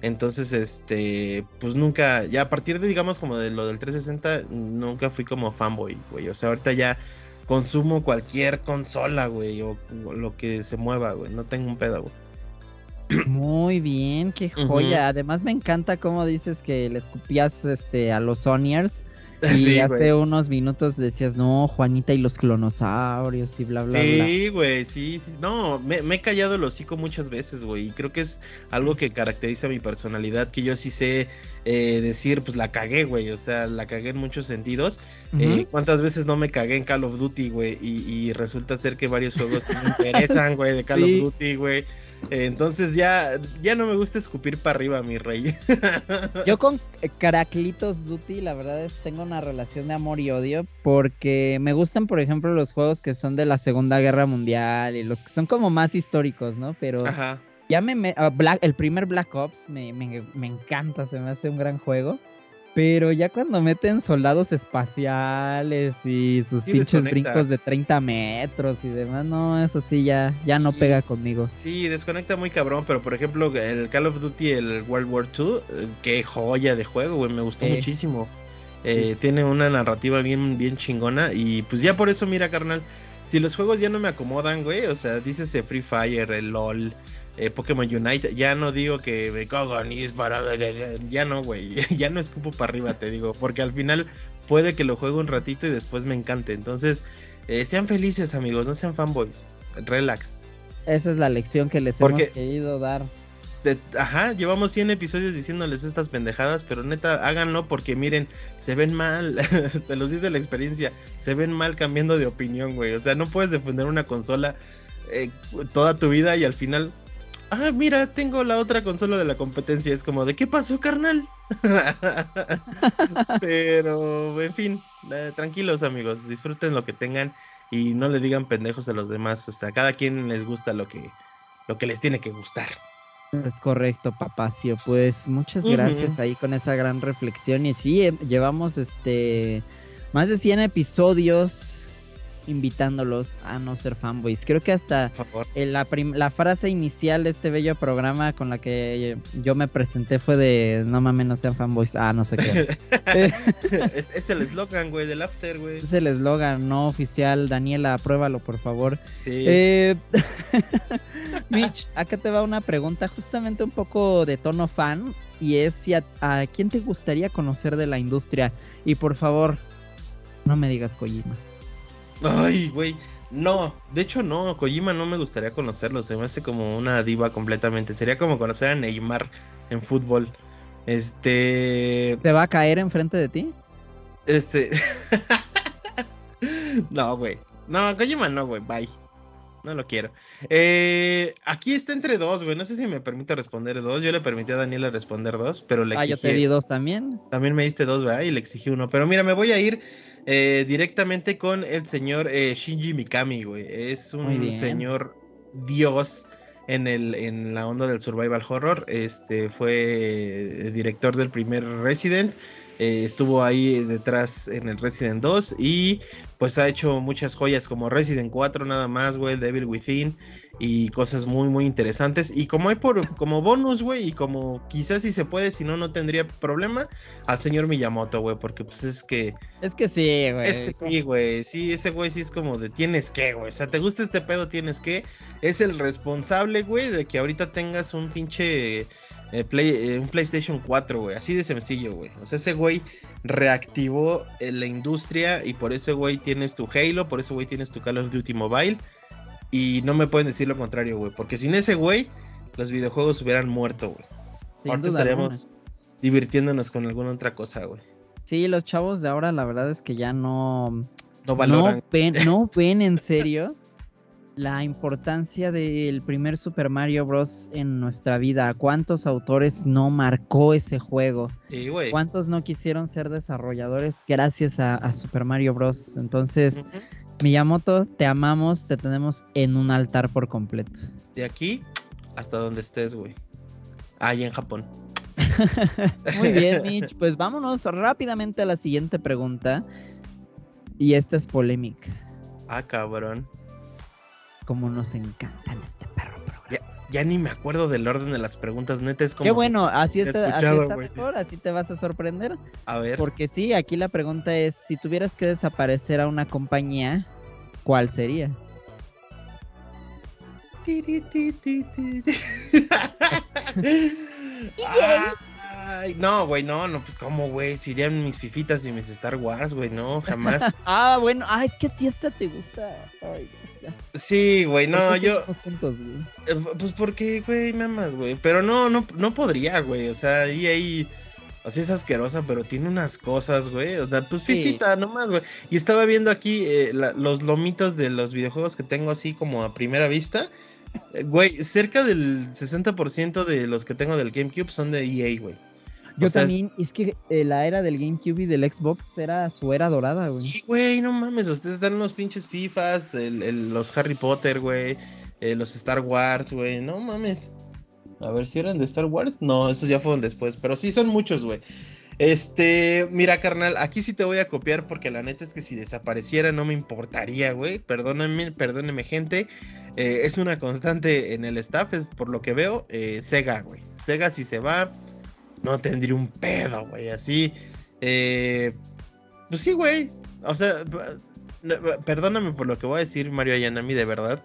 Entonces, este, pues nunca, ya a partir de, digamos, como de lo del 360, nunca fui como fanboy, güey. O sea, ahorita ya consumo cualquier consola, güey, o, lo que se mueva, güey. No tengo un pedo, güey. Muy bien, qué joya. Además me encanta cómo dices que le escupías este a los Sonyers Y hace unos minutos decías, no, Juanita y los clonosaurios y bla, bla, sí, bla. Sí, güey, sí, sí. No, me, he callado el hocico muchas veces, güey. Y creo que es algo que caracteriza mi personalidad, que yo sí sé eh, decir, pues la cagué, güey. O sea, la cagué en muchos sentidos. Eh, ¿Cuántas veces no me cagué en Call of Duty, güey? Y, resulta ser que varios juegos me interesan, güey, de Call of Duty, güey. Entonces ya, ya no me gusta escupir para arriba, mi rey. Yo con Caraclitos Duty, la verdad es tengo una relación de amor y odio porque me gustan, por ejemplo, los juegos que son de la Segunda Guerra Mundial y los que son como más históricos, ¿no? Pero ya me, ah, el primer Black Ops me, me encanta, se me hace un gran juego. Pero ya cuando meten soldados espaciales y sus pinches brincos de 30 metros y demás, no, eso sí ya, ya no pega conmigo. Sí, desconecta muy cabrón, pero por ejemplo, el Call of Duty, el World War II, eh, qué joya de juego, güey, me gustó muchísimo. Eh, tiene una narrativa bien, bien chingona y pues ya por eso, mira, carnal, si los juegos ya no me acomodan, güey, o sea, dices Free Fire, el LOL, eh, Pokémon Unite, ya no digo que me cago es para. Ya no, güey. Ya no escupo para arriba, te digo. Porque al final puede que lo juegue un ratito y después me encante. Entonces, eh, sean felices, amigos, no sean fanboys. Relax. Esa es la lección que les hemos querido dar. ajá, llevamos 100 episodios diciéndoles estas pendejadas, pero neta, háganlo porque miren, se ven mal, se los dice la experiencia, se ven mal cambiando de opinión, güey. O sea, no puedes defender una consola eh, toda tu vida y al final ah, mira, tengo la otra consola de la competencia. Es como, ¿de qué pasó, carnal? Pero, en fin, eh, tranquilos, amigos, disfruten lo que tengan y no le digan pendejos a los demás. O sea, cada quien les gusta lo que, lo que les tiene que gustar. Es correcto, Papacio. Pues muchas gracias ahí con esa gran reflexión. Y sí, eh, llevamos este más de 100 episodios invitándolos a no ser fanboys. Creo que hasta la, la, frase inicial de este bello programa con la que yo me presenté fue de no mames, no sean fanboys. Ah, no sé qué. es, el eslogan, güey, del after, güey. Es el eslogan no oficial. Daniela, apruébalo, por favor. Eh, Mitch, acá te va una pregunta justamente un poco de tono fan. Y es si a, a quién te gustaría conocer de la industria. Y por favor, no me digas Kojima. Ay, güey. No, de hecho no, Kojima no me gustaría conocerlo, se me hace como una diva completamente. Sería como conocer a Neymar en fútbol. Este... ¿Te va a caer enfrente de ti? Este... no, güey. No, Kojima no, güey, bye. No lo quiero. Eh, aquí está entre dos, güey. No sé si me permite responder dos. Yo le permití a Daniela responder dos, pero le exigí. Ah, yo te di dos también. También me diste dos, ¿verdad? Y le exigí uno. Pero mira, me voy a ir eh, directamente con el señor eh, Shinji Mikami, güey. Es un señor dios en, el, en la onda del survival horror. Este fue director del primer Resident. Eh, estuvo ahí detrás en el Resident 2 y pues ha hecho muchas joyas como Resident 4 nada más, güey, Devil Within y cosas muy muy interesantes y como hay por como bonus, güey, y como quizás si se puede, si no no tendría problema al señor Miyamoto, güey, porque pues es que es que sí, güey. Es que sí, güey. Sí, ese güey sí es como de tienes que, güey. O sea, te gusta este pedo, tienes que. Es el responsable, güey, de que ahorita tengas un pinche eh, play, eh, un PlayStation 4, güey. Así de sencillo, güey. O sea, ese güey reactivó eh, la industria y por eso, güey, tienes tu Halo, por eso, güey, tienes tu Call of Duty Mobile. Y no me pueden decir lo contrario, güey. Porque sin ese güey, los videojuegos hubieran muerto, güey. Ahorita estaríamos divirtiéndonos con alguna otra cosa, güey. Sí, los chavos de ahora, la verdad es que ya no. No valoran. no ven en serio la importancia del primer Super Mario Bros. en nuestra vida. ¿Cuántos autores no marcó ese juego? Sí, güey. ¿Cuántos no quisieron ser desarrolladores gracias a, Super Mario Bros? Entonces, Miyamoto, te amamos, te tenemos en un altar por completo. De aquí hasta donde estés, güey. Ahí en Japón. Muy bien, Mitch. Pues vámonos rápidamente a la siguiente pregunta. Y esta es polémica. Ah, cabrón como nos encantan programa. Ya, ni me acuerdo del orden de las preguntas, neta es como. Qué bueno, así está, así está mejor, así te vas a sorprender. A ver. Porque sí, aquí la pregunta es: si tuvieras que desaparecer a una compañía, ¿cuál sería? Ay, no, güey, no, no, pues cómo, güey, si irían mis fifitas y mis Star Wars, güey, no, jamás. ah, bueno, ay, ¿qué a ti esta te gusta. Ay, Sí, güey, no, yo. Eh, pues porque, güey, me amas, güey. Pero no, no, no podría, güey. O sea, ahí, sea, es asquerosa, pero tiene unas cosas, güey. O sea, pues fifita, nomás, güey. Y estaba viendo aquí eh, los lomitos de los videojuegos que tengo así como a primera vista. Eh, güey, cerca del 60% de los que tengo del GameCube son de EA, güey. Yo también, es... que eh, la era del GameCube y del Xbox era su era dorada, güey. Sí, güey, no mames, ustedes dan unos pinches FIFAs, los Harry Potter, güey, eh, los Star Wars, güey, no mames. A ver si eran de Star Wars. No, esos ya fueron después, pero sí son muchos, güey. Este, mira, carnal, aquí sí te voy a copiar porque la neta es que si desapareciera no me importaría, güey. Perdónenme, perdónenme, gente. Eh, es una constante en el staff, es por lo que veo. Sega, güey. Sega si se va, no tendría un pedo, güey, así. Eh, pues sí, güey. O sea, perdóname por lo que voy a decir, Mario Ayanami, de verdad.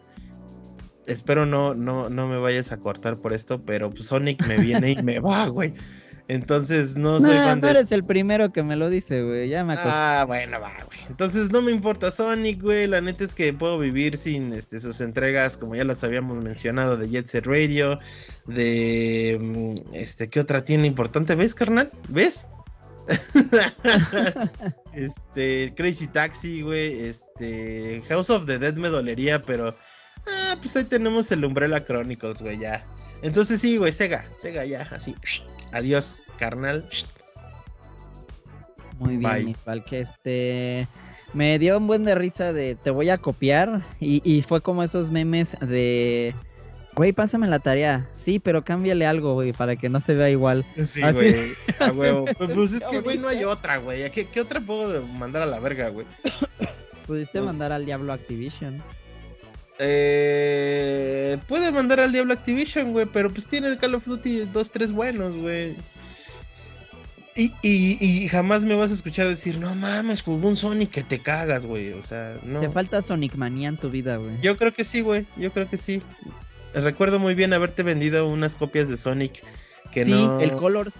Espero no, no, no me vayas a cortar por esto, pero pues Sonic me viene y me va, güey. Entonces no soy fan no eres el primero que me lo dice, güey. Ya me acostumbré. Ah, bueno, va, güey. Entonces no me importa Sonic, güey. La neta es que puedo vivir sin este, sus entregas, como ya las habíamos mencionado, de Jet Set Radio, de mm, este, ¿qué otra tiene importante? ¿Ves, carnal? ¿Ves? este, Crazy Taxi, güey. Este, House of the Dead me dolería, pero. Ah, pues ahí tenemos el Umbrella Chronicles, güey, ya. Entonces sí, güey, Sega, Sega ya, así. Adiós, carnal. Muy bien, igual que este me dio un buen de risa de te voy a copiar y, fue como esos memes de güey, pásame la tarea. Sí, pero cámbiale algo, güey, para que no se vea igual. Sí, güey, a huevo. Pues, pues, es que, güey, no hay otra, güey. ¿Qué, ¿Qué, otra puedo mandar a la verga, güey? Pudiste mandar al Diablo Activision. Eh, puede mandar al Diablo Activision, güey, pero pues tiene Call of Duty dos, tres buenos, güey. Y, y, jamás me vas a escuchar decir, no mames, jugó un Sonic que te cagas, güey. O sea, no. Te falta Sonic Manía en tu vida, güey. Yo creo que sí, güey. Yo creo que sí. Recuerdo muy bien haberte vendido unas copias de Sonic que sí, no. El Colors.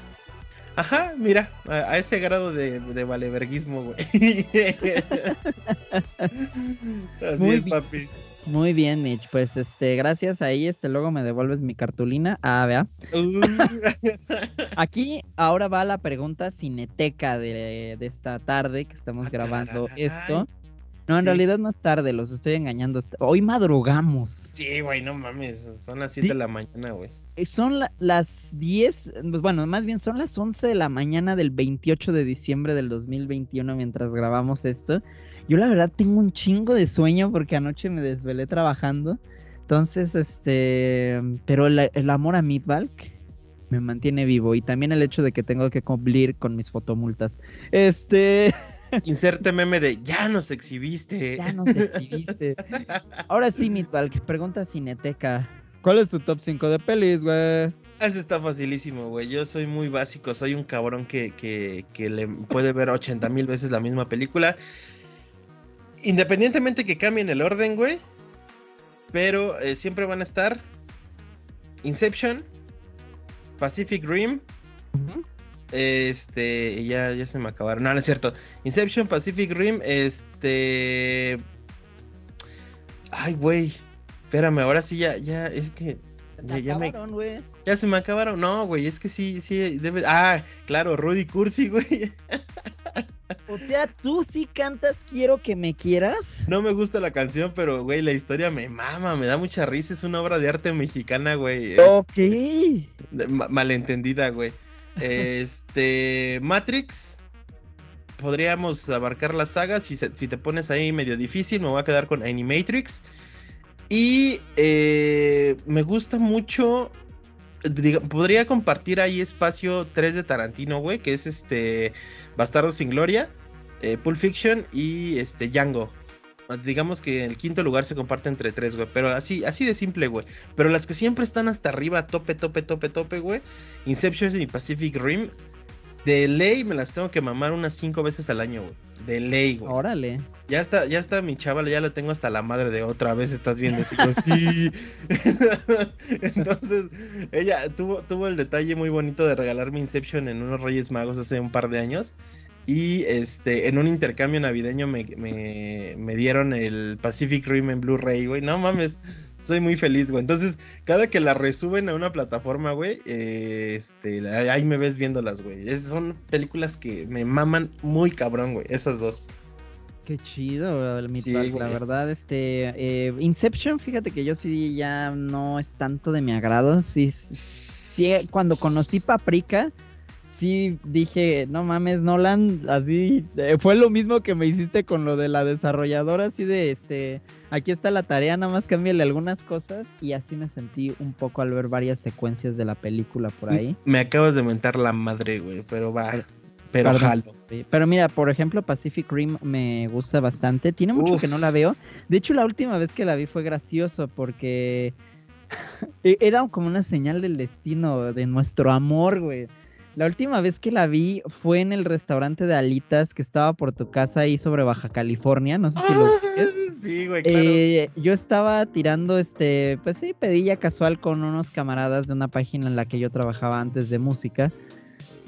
Ajá, mira, a, ese grado de, de valeverguismo, güey. Así es, papi. Muy bien, Mitch. Pues este, gracias ahí, este luego me devuelves mi cartulina. Ah, vea. Aquí ahora va la pregunta cineteca de, esta tarde que estamos ah, grabando esto. No, en realidad no es tarde, los estoy engañando. Hoy madrugamos. Sí, güey, no mames, son las 7 de la mañana, güey. Eh, son las 10, pues, bueno, más bien son las 11 de la mañana del 28 de diciembre del 2021 mientras grabamos esto. Yo la verdad tengo un chingo de sueño porque anoche me desvelé trabajando. Entonces, este, pero el, el amor a Midvalk me mantiene vivo y también el hecho de que tengo que cumplir con mis fotomultas. Este, Inserte meme de ya nos exhibiste. ya nos exhibiste. Ahora sí, Midvalk, pregunta Cineteca. ¿Cuál es tu top 5 de pelis, güey? Eso está facilísimo, güey. Yo soy muy básico, soy un cabrón que, que, que le puede ver 80 mil veces la misma película. Independientemente que cambien el orden, güey. Pero eh, siempre van a estar Inception, Pacific Rim. Este, ya, ya se me acabaron. No, no es cierto. Inception, Pacific Rim, este. Ay, güey. Espérame, ahora sí ya, ya, es que. Ya, ya me, Acabaron, güey. ya se me acabaron. No, güey, es que sí, sí, debe. Ah, claro, Rudy Cursi, güey. O sea, tú sí cantas Quiero que me quieras. No me gusta la canción, pero, güey, la historia me mama, me da mucha risa. Es una obra de arte mexicana, güey. es Ok. ma- malentendida, güey. Este. Matrix. Podríamos abarcar la saga. Si, se- si te pones ahí medio difícil, me voy a quedar con Animatrix. Y eh, me gusta mucho. Podría compartir ahí espacio 3 de Tarantino, güey. Que es este. Bastardo sin Gloria. eh, Pulp Fiction y este Django. Digamos que el quinto lugar se comparte entre tres, güey. Pero así, así de simple, güey. Pero las que siempre están hasta arriba, tope, tope, tope, tope, güey. Inception y Pacific Rim. De ley me las tengo que mamar unas cinco veces al año, güey. De ley, güey. Órale. Ya está, ya está mi chaval, ya la tengo hasta la madre de otra vez, estás viendo eso. Sí. Entonces, ella tuvo, tuvo el detalle muy bonito de regalarme Inception en unos Reyes Magos hace un par de años. Y este, en un intercambio navideño me, me, me dieron el Pacific Rim en Blu-ray, güey. No mames, soy muy feliz, güey. Entonces, cada que la resuben a una plataforma, güey, eh, este, ahí me ves viéndolas, güey. Es- son películas que me maman muy cabrón, güey. Esas dos. Qué chido, Sí, Midvalk, la verdad, este, eh, Inception, fíjate que yo sí ya no es tanto de mi agrado, sí, sí, cuando conocí Paprika, sí dije, no mames, Nolan, así, eh, fue lo mismo que me hiciste con lo de la desarrolladora, así de, este, aquí está la tarea, nada más cámbiale algunas cosas, y así me sentí un poco al ver varias secuencias de la película por ahí. Me acabas de mentar la madre, güey, pero va. Pero Perdón. jalo. Pero mira, por ejemplo, Pacific Rim me gusta bastante. Tiene mucho que no la veo. De hecho, la última vez que la vi fue gracioso porque e- era como una señal del destino, de nuestro amor, güey. La última vez que la vi fue en el restaurante de alitas que estaba por tu casa ahí sobre Baja California. No sé si lo ubiques. Sí, güey, claro. Eh, yo estaba tirando, este, pues sí, pedilla casual con unos camaradas de una página en la que yo trabajaba antes de música.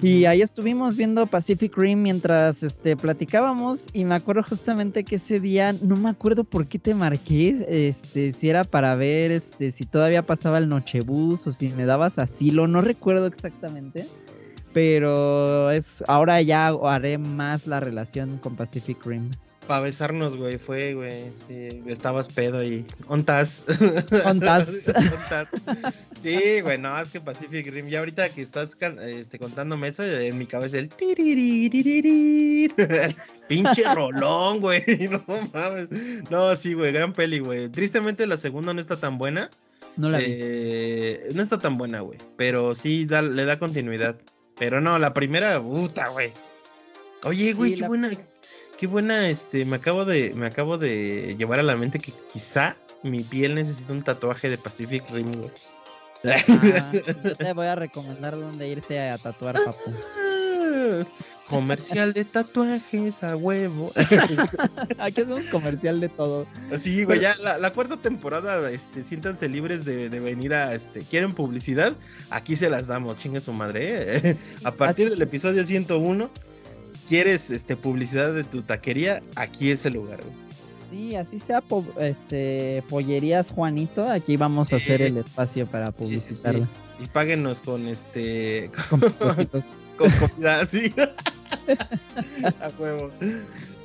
Y ahí estuvimos viendo Pacific Rim mientras este, platicábamos y me acuerdo justamente que ese día, no me acuerdo por qué te marqué, este, si era para ver este, si todavía pasaba el Nochebus o si me dabas asilo, no recuerdo exactamente, pero es ahora ya haré más la relación con Pacific Rim. Para besarnos, güey, fue, güey. Sí, estabas pedo y. ¿Ontas? ¿Ontas? ¿Ontas? Sí, güey, no, es que Pacific Rim. Ya ahorita que estás este, contándome eso, en mi cabeza el. Pinche rolón, güey. No mames. No, sí, güey, gran peli, güey. Tristemente la segunda no está tan buena. No la vi. Eh, no está tan buena, güey. Pero sí da- le da continuidad. Pero no, la primera, puta, güey. Oye, güey, Sí, qué la- buena, qué buena, este, me acabo de, me acabo de llevar a la mente que quizá mi piel necesita un tatuaje de Pacific Rim, güey. Ah, yo te voy a recomendar dónde irte a tatuar, papu. Comercial de tatuajes a huevo. Aquí hacemos comercial de todo. Sí, güey, ya la, la cuarta temporada, este, siéntanse libres de, de venir a, este, ¿quieren publicidad? Aquí se las damos, chingue su madre, ¿eh? A partir Así del episodio 101, ¿quieres, este, publicidad de tu taquería? Aquí es el lugar, güey. Sí, así sea po- este pollerías Juanito, aquí vamos a hacer el espacio para Sí, sí, sí. publicitarla. Y páguenos con, este, Con. Con comida así. a huevo.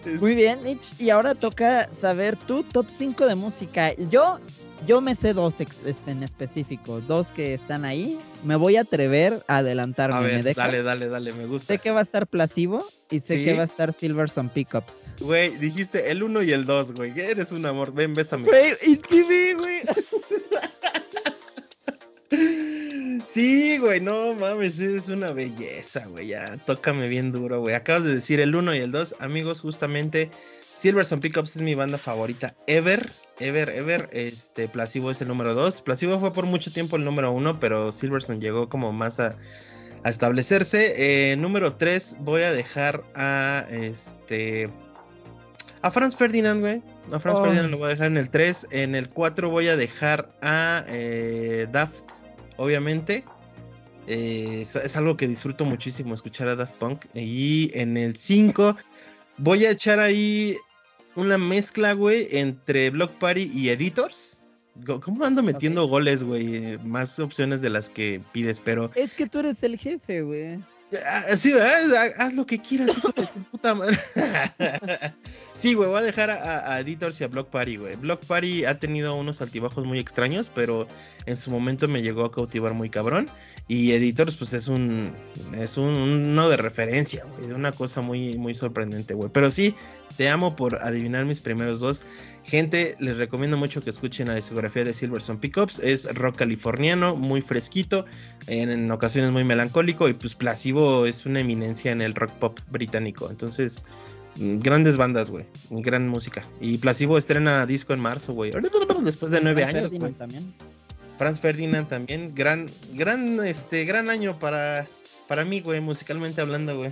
Es- Muy bien, Mitch. Y ahora toca saber tu top 5 de música. Yo, yo me sé dos ex- es- en específico, dos que están ahí. Me voy a atrever a adelantarme. a ¿Me ver, dejas? dale, dale, dale, me gusta. Sé que va a estar Placebo y sé Sí. que va a estar Silverson Pickups. Güey, dijiste el 1 y el 2, güey. Eres un amor. Ven, bésame. Güey, es que güey. Sí, güey, no mames, es una belleza, güey. Ya, tócame bien duro, güey. Acabas de decir el 1 y el 2. Amigos, justamente Silverson Pickups es mi banda favorita ever. Ever, ever. Este, Placebo es el número 2. Placebo fue por mucho tiempo el número 1, pero Silverson llegó como más a, establecerse. Eh, número 3, voy a dejar a este. A Franz Ferdinand, güey. A Franz oh. Ferdinand lo voy a dejar en el 3. En el 4 voy a dejar a eh, Daft, obviamente. Eh, es, algo que disfruto muchísimo escuchar a Daft Punk. Y en el 5 voy a echar ahí una mezcla, güey, entre Block Party y Editors. ¿Cómo ando metiendo goles, güey? Más opciones de las que pides, pero. Es que tú eres el jefe, güey. Ah, sí, haz lo que quieras, hijo de tu puta madre. sí, güey, voy a dejar a, Editors y a Block Party, güey. Block Party ha tenido unos altibajos muy extraños, pero en su momento me llegó a cautivar muy cabrón. Y Editors, pues es un. Es un, uno de referencia, güey. Una cosa muy, muy sorprendente, güey. Pero sí, te amo por adivinar mis primeros dos. Gente, les recomiendo mucho que escuchen la discografía de Silverson Pickups. Es rock californiano, muy fresquito, en, ocasiones muy melancólico y pues Placebo es una eminencia en el rock pop británico. Entonces, mm, grandes bandas, güey, gran música. Y Placebo estrena disco en marzo, güey. Después de nueve años, también. Franz Ferdinand también, gran, gran, este, gran año para, para mí, güey, musicalmente hablando, güey.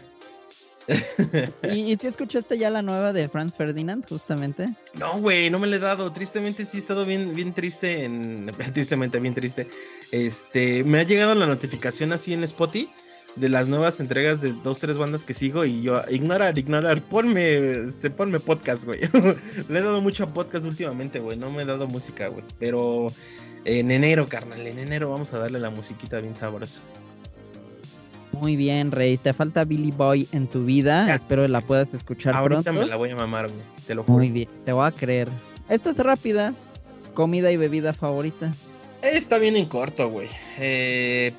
¿Y, si escuchaste ya la nueva de Franz Ferdinand, justamente? No, güey, no me la he dado. Tristemente sí he estado bien, bien triste en. Tristemente, bien triste. Este. Me ha llegado la notificación así en Spotify de las nuevas entregas de dos, tres bandas que sigo. Y yo, ignorar, ignorar, ponme, este, ponme podcast, güey. Le he dado mucho a podcast últimamente, güey. No me he dado música, güey. Pero en enero, carnal, en enero vamos a darle la musiquita bien sabrosa. Muy bien, Rey. Te falta Billy Boy en tu vida. Espero la puedas escuchar Ahorita me la voy a mamar, güey. Te lo juro. Muy bien, te voy a creer. Esta es rápida. Comida y bebida favorita. Está bien en corto, güey. Eh,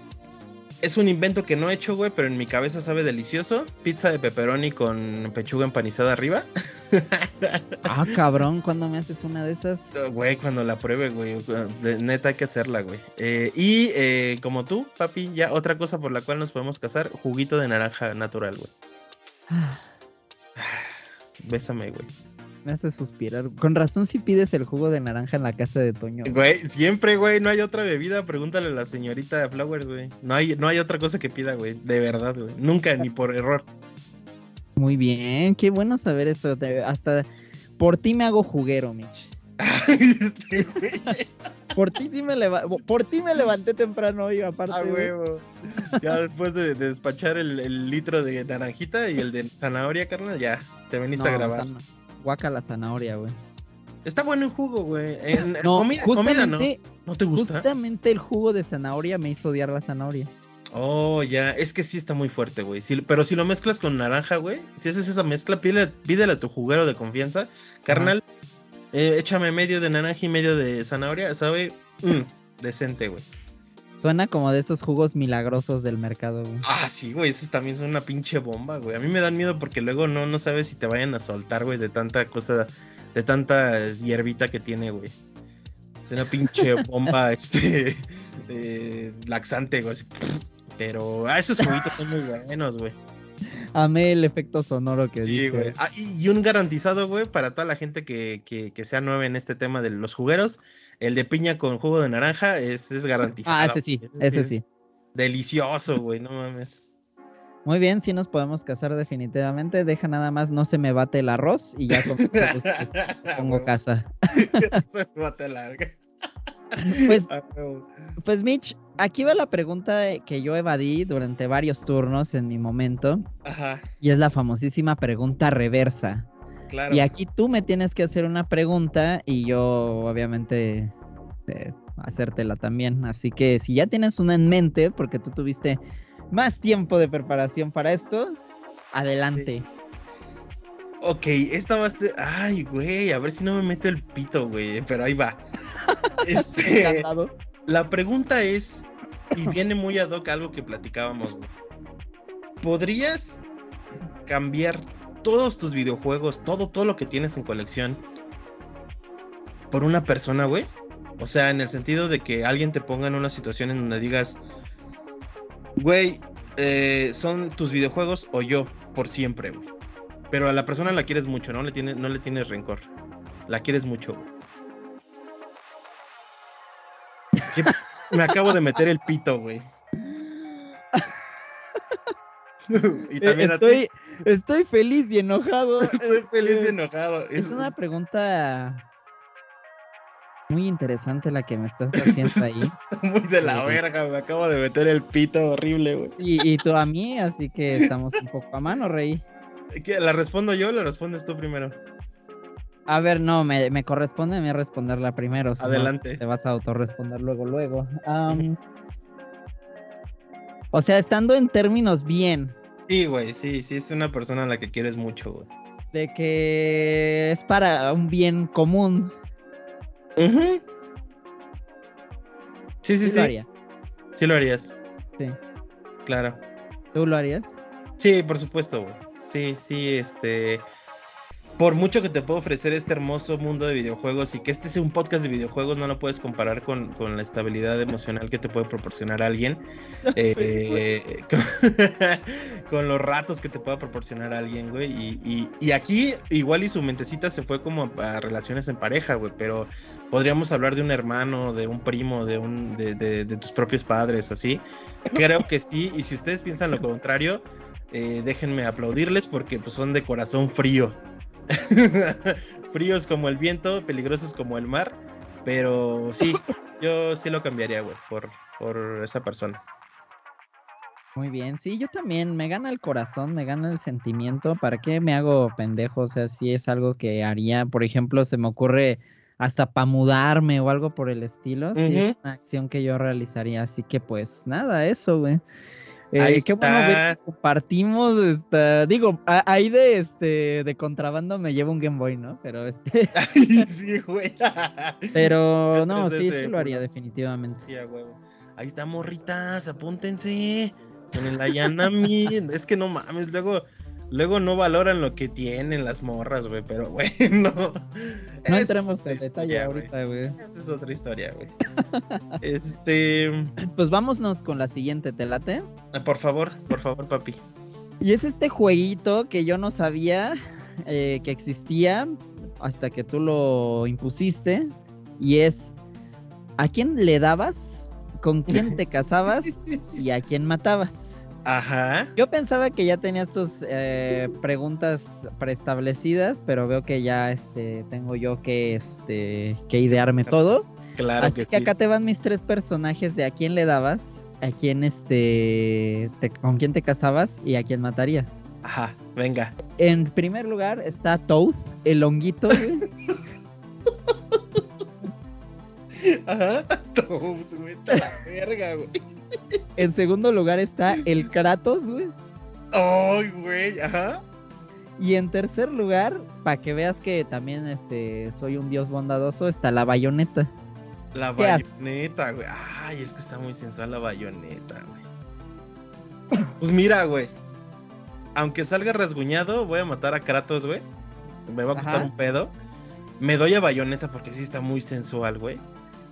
es un invento que no he hecho, güey, pero en mi cabeza sabe delicioso. Pizza de pepperoni con pechuga empanizada arriba. ah, cabrón, ¿cuándo me haces una de esas? Güey, cuando la pruebe, güey. neta hay que hacerla, güey. Eh, y eh, como tú, papi, ya otra cosa por la cual nos podemos casar, juguito de naranja natural, güey. Ah. Bésame, güey. Me hace suspirar. Con razón si pides el jugo de naranja en la casa de Toño. Güey, siempre, güey, no hay otra bebida. Pregúntale a la señorita Flowers, güey. No hay, no hay otra cosa que pida, güey. De verdad, güey. Nunca, ni por error. Muy bien, qué bueno saber eso. Hasta por ti me hago juguero, Mitch. este, por ti sí me por ti me levanté temprano hoy, aparte. A huevo. Ya después de, despachar el, litro de naranjita y el de zanahoria, carnal, ya te veniste a grabar guaca la zanahoria, güey. Está bueno el jugo, güey. no, comida, ¿no? ¿No te gusta? Justamente el jugo de zanahoria me hizo odiar la zanahoria. Oh, ya, es que sí está muy fuerte, güey. pero si lo mezclas con naranja, güey, si haces esa mezcla, pídele, a tu juguero de confianza, carnal, eh, échame medio de naranja y medio de zanahoria, sabe, mm, decente, güey. Suena como de esos jugos milagrosos del mercado, güey. Ah, sí, güey, esos también son una pinche bomba, güey. A mí me dan miedo porque luego no, no sabes si te vayan a soltar, güey, de tanta cosa, de tanta hierbita que tiene, güey. Es una pinche bomba, este, laxante, güey. Pero, ah, esos juguitos son muy buenos, güey. Amé el efecto sonoro que Sí, güey. Ah, y, un garantizado, güey, para toda la gente que, que, que sea nueva en este tema de los jugueros. El de piña con jugo de naranja es, es garantizado. Ah, ese sí, ese sí. Delicioso, güey, no mames. Muy bien, sí nos podemos casar definitivamente. Deja nada más, no se me bate el arroz y ya pongo casa. se me bate arroz. Pues, pues Mitch, aquí va la pregunta que yo evadí durante varios turnos en mi momento. Ajá. Y es la famosísima pregunta reversa. Y aquí tú me tienes que hacer una pregunta y yo obviamente eh, hacértela también. Así que si ya tienes una en mente, porque tú tuviste más tiempo de preparación para esto, adelante. Ok, esta va a ser... Ay, güey, a ver si no me meto el pito, güey, pero ahí va. este, la pregunta es, y viene muy ad hoc algo que platicábamos, güey. ¿Podrías cambiar todos tus videojuegos, todo, todo lo que tienes en colección por una persona, güey. O sea, en el sentido de que alguien te ponga en una situación en donde digas, Güey, eh, son tus videojuegos o yo, por siempre, güey. Pero a la persona la quieres mucho, ¿no? Le tiene, no le tienes rencor. La quieres mucho, güey. ¿Qué- Me acabo de meter el pito, güey. y también a ti. Estoy, feliz y enojado. Estoy feliz y Este, enojado. Es una pregunta muy interesante la que me estás haciendo ahí. Está muy de la Sí. verga, me acabo de meter el pito horrible, güey. Y, y tú a mí, así que estamos un poco a mano, Rey. ¿Qué, ¿La respondo yo o la respondes tú primero? A ver, no, me, me corresponde a mí responderla primero. Adelante. te vas a autorresponder luego, luego. O sea, estando en términos bien, Sí, güey, sí, sí, es una persona a la que quieres mucho, güey. de que es para un bien común, Ujú. Sí, sí, sí sí. lo haría. Sí lo harías, Sí. claro. ¿Tú lo harías? Sí, por supuesto, güey. Sí, sí, este. Por mucho que te puedo ofrecer este hermoso mundo de videojuegos y que este sea un podcast de videojuegos, no lo puedes comparar con, con la estabilidad emocional que te puede proporcionar alguien. eh, con, con los ratos que te pueda proporcionar alguien, güey. Y, y- y aquí, igual y su mentecita se fue como a relaciones en pareja, güey. Pero podríamos hablar de un hermano, de un primo, de, un, de, de- de tus propios padres, así. Creo que sí. Y si ustedes piensan lo contrario, eh, déjenme aplaudirles porque pues, son de corazón frío. Fríos como el viento, peligrosos como el mar. Pero sí, yo sí lo cambiaría, güey, por, por esa persona. Muy bien, sí, yo también, me gana el corazón, me gana el sentimiento, ¿para qué me hago pendejo? O sea, si es algo que haría, por ejemplo, se me ocurre hasta para mudarme o algo por el estilo, sí, es una acción que yo realizaría, así que pues nada, eso, güey. Ahí Eh, qué bueno ver que compartimos, esta, digo, a- ahí de este, de contrabando me llevo un Game Boy, ¿no? Pero este, Ay, sí, güey. pero no, sí, 3DS, sí lo haría definitivamente. Sí, a huevo. Ahí está, morritas, apúntense. En el Ayanami. es que no mames, luego, luego no valoran lo que tienen las morras, güey. Pero bueno. No entremos en detalle ahorita, güey. Esa es otra historia, güey. este. Pues vámonos con la siguiente, ¿te late? ah, Por favor, por favor, papi. Y es este jueguito que yo no sabía eh, que existía hasta que tú lo impusiste. Y es, ¿a quién le dabas? ¿Con quién te casabas? ¿Y a quién matabas? Ajá. Yo pensaba que ya tenías tus eh, preguntas preestablecidas, pero veo que ya este, tengo yo que, este, que idearme todo. Claro Así que, que, sí. acá te van mis tres personajes de a quién le dabas, a quién este, te- con quién te casabas y a quién matarías. Ajá, venga. En primer lugar está Toad, el honguito. Ajá. Todo, güey. la verga, güey. En segundo lugar está el Kratos, güey. Ay, güey. Ajá. Y en tercer lugar, para que veas que también este, soy un dios bondadoso, está la bayoneta. La bayoneta, güey. Ay, es que está muy sensual la bayoneta, güey. Pues mira, güey. Aunque salga rasguñado, voy a matar a Kratos, güey. Me va a costar Ajá. un pedo. Me doy a bayoneta porque sí está muy sensual, güey.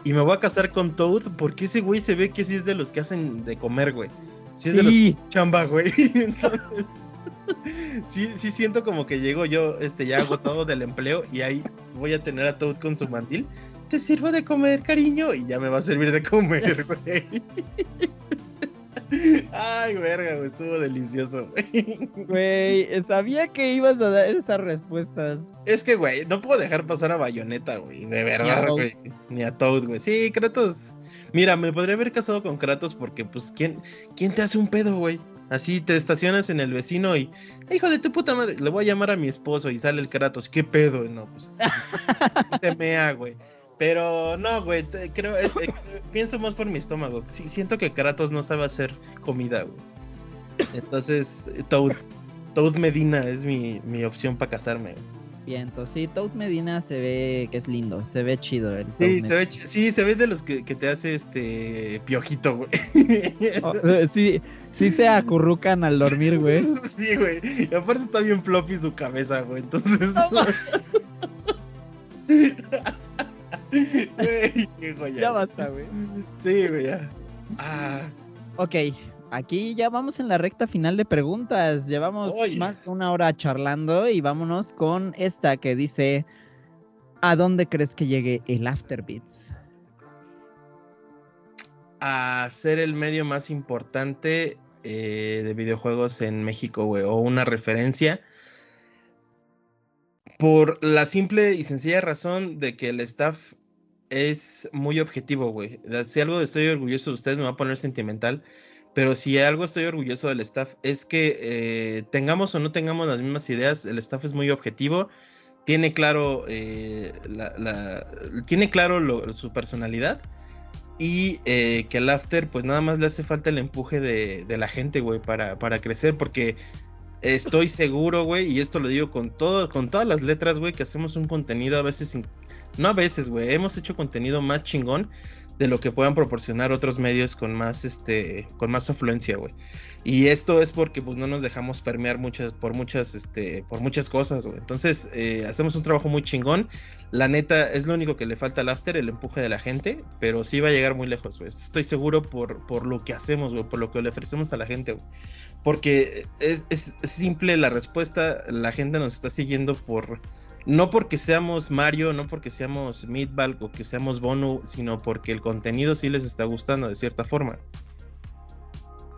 Y me voy a casar con Toad porque ese güey se ve que sí es de los que hacen de comer, güey. Sí es de los chamba, güey. Entonces, sí, sí siento como que llego yo, este, ya agotado del empleo y ahí voy a tener a Toad con su mandil. Te sirvo de comer, cariño, y ya me va a servir de comer, güey. Ay, verga, güey, estuvo delicioso, güey. güey, sabía que ibas a dar esas respuestas. Es que, güey, no puedo dejar pasar a Bayonetta, güey, de verdad, güey. Ni a Toad, güey. Sí, Kratos. Mira, me podría haber casado con Kratos porque, pues, ¿quién, quién te hace un pedo, güey? Así te estacionas en el vecino y, hijo de tu puta madre, le voy a llamar a mi esposo y sale el Kratos. ¿Qué pedo? No, pues, se mea, güey. Pero no, güey, creo, eh, eh, pienso más por mi estómago. Sí, siento que Kratos no sabe hacer comida, güey. Entonces, Toad, Toad Medina es mi, mi opción para casarme. entonces sí, Toad Medina se ve que es lindo, se ve chido. El Sí, se ve, sí, se ve de los que, que te hace este piojito, güey. Oh, eh, sí, sí se acurrucan al dormir, güey. Sí, güey. Y aparte está bien fluffy su cabeza, güey. Entonces. Güey, qué joya. Ya basta, güey. Sí, güey, ya. Ah, Ok, aquí ya vamos en la recta final de preguntas. Llevamos más de una hora charlando y vámonos con esta que dice: ¿A dónde crees que llegue el Afterbeats? A ser el medio más importante eh, de videojuegos en México, güey, o una referencia. Por la simple y sencilla razón de que el staff es muy objetivo, güey. Si algo estoy orgulloso de ustedes, me va a poner sentimental. Pero si algo estoy orgulloso del staff es que eh, tengamos o no tengamos las mismas ideas, el staff es muy objetivo, tiene claro, eh, tiene claro su personalidad y eh, que el after pues nada más le hace falta el empuje de, la gente, güey, para, para crecer, porque estoy seguro, güey, y esto lo digo con, todo, con todas las letras, güey, que hacemos un contenido a veces, no a veces, güey, hemos hecho contenido más chingón de lo que puedan proporcionar otros medios con más este con más afluencia, güey. Y esto es porque pues no nos dejamos permear muchas por muchas este por muchas cosas, güey. Entonces, eh, hacemos un trabajo muy chingón. La neta es lo único que le falta al after, el empuje de la gente, pero sí va a llegar muy lejos, güey. Estoy seguro por por lo que hacemos, güey, por lo que le ofrecemos a la gente, güey. Porque es, es simple la respuesta, la gente nos está siguiendo por no porque seamos Mario, no porque seamos Meatball o que seamos Bonu, sino porque el contenido sí les está gustando de cierta forma.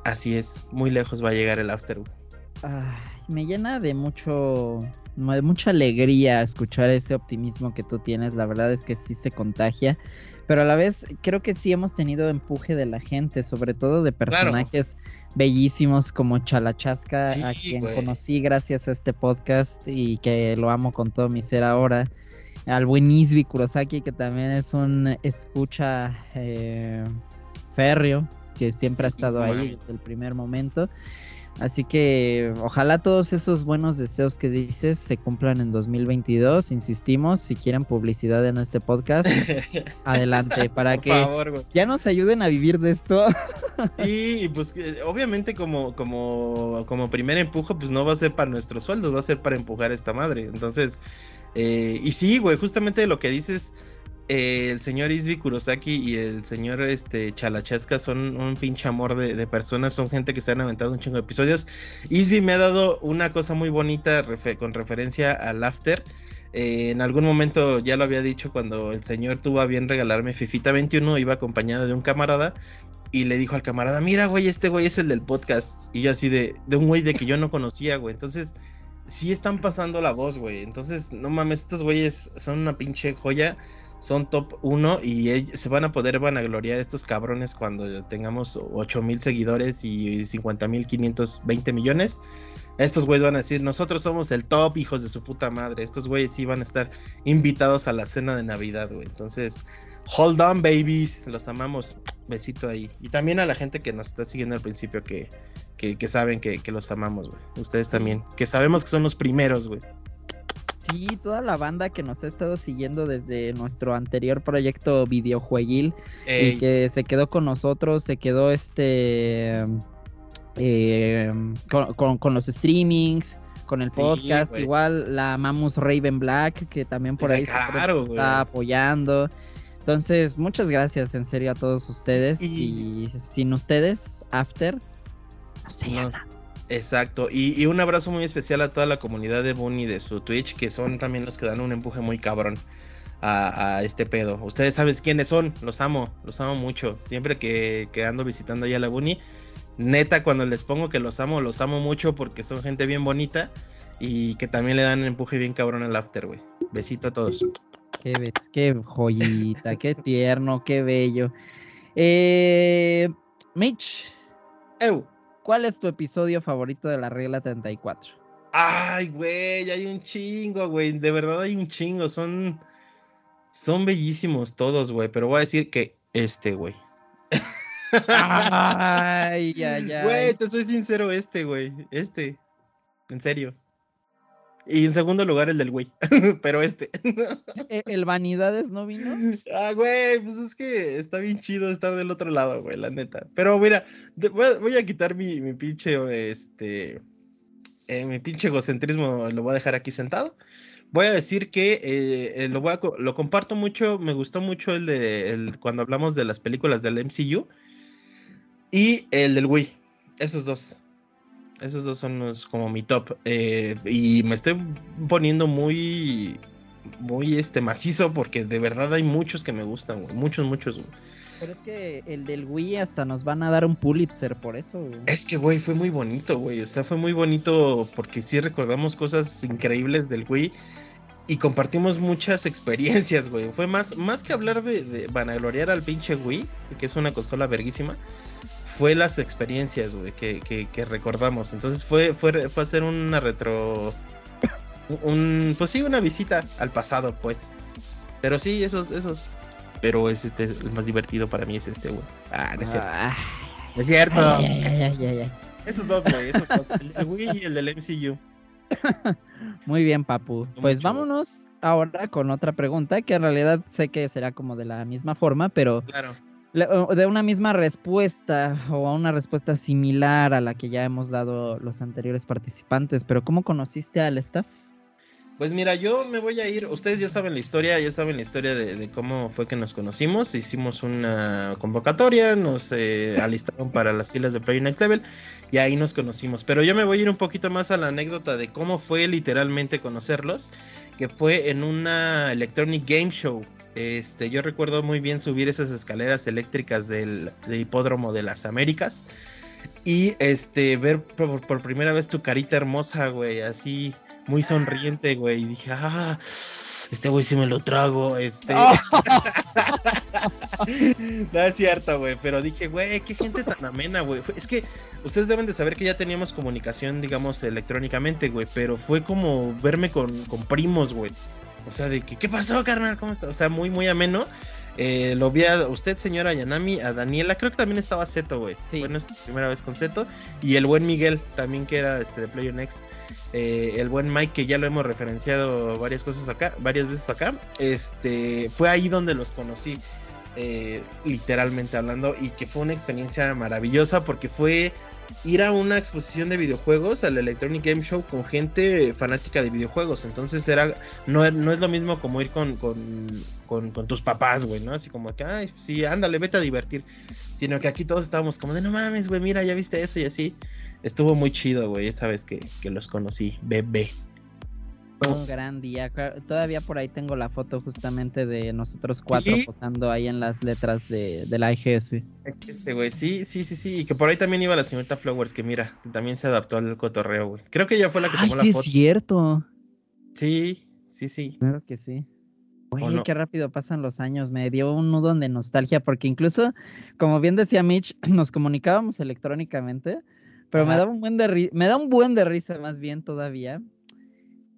Así es, muy lejos va a llegar el After. me llena de mucho, de mucha alegría escuchar ese optimismo que tú tienes. La verdad es que sí se contagia, pero a la vez creo que sí hemos tenido empuje de la gente, sobre todo de personajes bellísimos como Chalachasca, a quien conocí gracias a este podcast y que lo amo con todo mi ser ahora. Al buen Isbi Kurosaki, que también es un escucha eh, férreo, que siempre ha estado ahí desde el primer momento. Así que ojalá todos esos buenos deseos que dices se cumplan en 2022. Insistimos, si quieren publicidad en este podcast, adelante, para que ya nos ayuden a vivir de esto. y pues obviamente como, como, como primer empujo, pues no va a ser para nuestros sueldos, va a ser para empujar esta madre. Entonces, eh, y sí, güey, justamente lo que dices el señor Isbi Kurosaki y el señor este, Chalachasca son un pinche amor de, personas, son gente que se han aventado un chingo de episodios. Isbi me ha dado una cosa muy bonita con referencia al After. Eh, en algún momento ya lo había dicho cuando el señor tuvo a bien regalarme Fifita 21, iba acompañado de un camarada y le dijo al camarada, mira güey, este güey es el del podcast. Y yo así de, de un güey de que yo no conocía, güey. Entonces, sí están pasando la voz, güey. Entonces, no mames, estos güeyes son una pinche joya son top 1 y se van a poder vanagloriar estos cabrones cuando tengamos 8 mil seguidores y 50 mil 520 millones. Estos güeyes van a decir, nosotros somos el top, hijos de su puta madre. Estos güeyes sí van a estar invitados a la cena de Navidad, güey. Entonces, hold on, babies. Los amamos. Besito ahí. Y también a la gente que nos está siguiendo al principio, que, que, saben que, que los amamos, güey. Ustedes también. Que sabemos que son los primeros, güey. Sí, toda la banda que nos ha estado siguiendo desde nuestro anterior proyecto videojueguil y que se quedó con nosotros, se quedó este eh, con, los streamings, con el podcast, igual la Mamus Raven Black, que también por ahí está apoyando. Entonces, muchas gracias en serio a todos ustedes. Y, sin ustedes, After, no sé Exacto, y, un abrazo muy especial a toda la comunidad de Bunny de su Twitch, que son también los que dan un empuje muy cabrón a, este pedo. Ustedes saben quiénes son, los amo, los amo mucho. Siempre que, ando visitando allá la Bunny, neta, cuando les pongo que los amo, los amo mucho porque son gente bien bonita y que también le dan un empuje bien cabrón al after, güey. Besito a todos. Qué, qué joyita, qué tierno, qué bello. Eh, Mitch. Eu. ¿Cuál es tu episodio favorito de la regla 34? Ay, güey, hay un chingo, güey. De verdad hay un chingo. Son. Son bellísimos todos, güey. Pero voy a decir que este, güey. Ay, ay, ay. Güey, te soy sincero, este, güey. Este. En serio. Y en segundo lugar el del güey, pero este. ¿E-, ¿El Vanidades no vino? Ah, güey, pues es que está bien chido estar del otro lado, güey, la neta. Pero mira, voy a, quitar mi, mi, pinche, este, eh, mi pinche egocentrismo, lo voy a dejar aquí sentado. Voy a decir que eh, eh, lo, voy a, lo comparto mucho, me gustó mucho el de el, cuando hablamos de las películas del MCU y el del Wii esos dos. Esos dos son los, como mi top. Eh, y me estoy poniendo muy, muy este macizo porque de verdad hay muchos que me gustan, güey. Muchos, muchos, güey. Pero es que el del Wii hasta nos van a dar un Pulitzer por eso, güey. Es que, güey, fue muy bonito, güey. O sea, fue muy bonito porque sí recordamos cosas increíbles del Wii y compartimos muchas experiencias, güey. Fue más, más que hablar de, de vanagloriar al pinche Wii, que es una consola verguísima, fue las experiencias, güey, que, que, que, recordamos. Entonces fue, fue, fue hacer una retro. Un, pues sí, una visita al pasado, pues. Pero sí, esos, esos. Pero es este, el más divertido para mí es este, güey. Ah, no es cierto. Ah. es cierto. Ay, ay, ay, esos dos, güey, esos dos. El Wii y el del MCU. Muy bien, Papu. Pues vámonos ahora con otra pregunta que en realidad sé que será como de la misma forma, pero claro. De una misma respuesta o a una respuesta similar a la que ya hemos dado los anteriores participantes. Pero ¿cómo conociste al staff? Pues mira, yo me voy a ir, ustedes ya saben la historia, ya saben la historia de, cómo fue que nos conocimos, hicimos una convocatoria, nos eh, alistaron para las filas de Play Next Level y ahí nos conocimos. Pero yo me voy a ir un poquito más a la anécdota de cómo fue literalmente conocerlos, que fue en una Electronic Game Show. Este, yo recuerdo muy bien subir esas escaleras eléctricas del, hipódromo de las Américas y este ver por, por primera vez tu carita hermosa, güey, así muy sonriente, güey. Y dije, ah, este güey sí me lo trago, este. no es cierto, güey, pero dije, güey, qué gente tan amena, güey. Es que ustedes deben de saber que ya teníamos comunicación, digamos, electrónicamente, güey, pero fue como verme con, con primos, güey. O sea, de que, ¿qué pasó, carnal? ¿Cómo está? O sea, muy, muy ameno. Eh, lo vi a usted, señora Yanami, a Daniela, creo que también estaba Zeto, güey. Bueno, es la primera vez con Zeto. Y el buen Miguel, también que era este, de Player Next. Eh, el buen Mike, que ya lo hemos referenciado varias cosas acá, varias veces acá. Este, fue ahí donde los conocí, eh, literalmente hablando, y que fue una experiencia maravillosa porque fue ir a una exposición de videojuegos, al Electronic Game Show, con gente fanática de videojuegos. Entonces era, no, no es lo mismo como ir con, con, con, tus papás, güey, ¿no? Así como que, ay, sí, ándale, vete a divertir. Sino que aquí todos estábamos como de, no mames, güey, mira, ya viste eso y así. Estuvo muy chido, güey, esa vez que, que los conocí, bebé un gran día. Todavía por ahí tengo la foto justamente de nosotros cuatro posando ahí en las letras de, de la IGS. Ese, güey, sí, sí, sí, sí. Y que por ahí también iba la señorita Flowers, que mira, también se adaptó al cotorreo, güey. Creo que ella fue la que tomó la foto. Sí, es cierto. Sí, sí, sí. Claro que sí. Oye, qué rápido pasan los años. Me dio un nudo de nostalgia porque incluso, como bien decía Mitch, nos comunicábamos electrónicamente, pero me da un buen de me da un buen de risa más bien todavía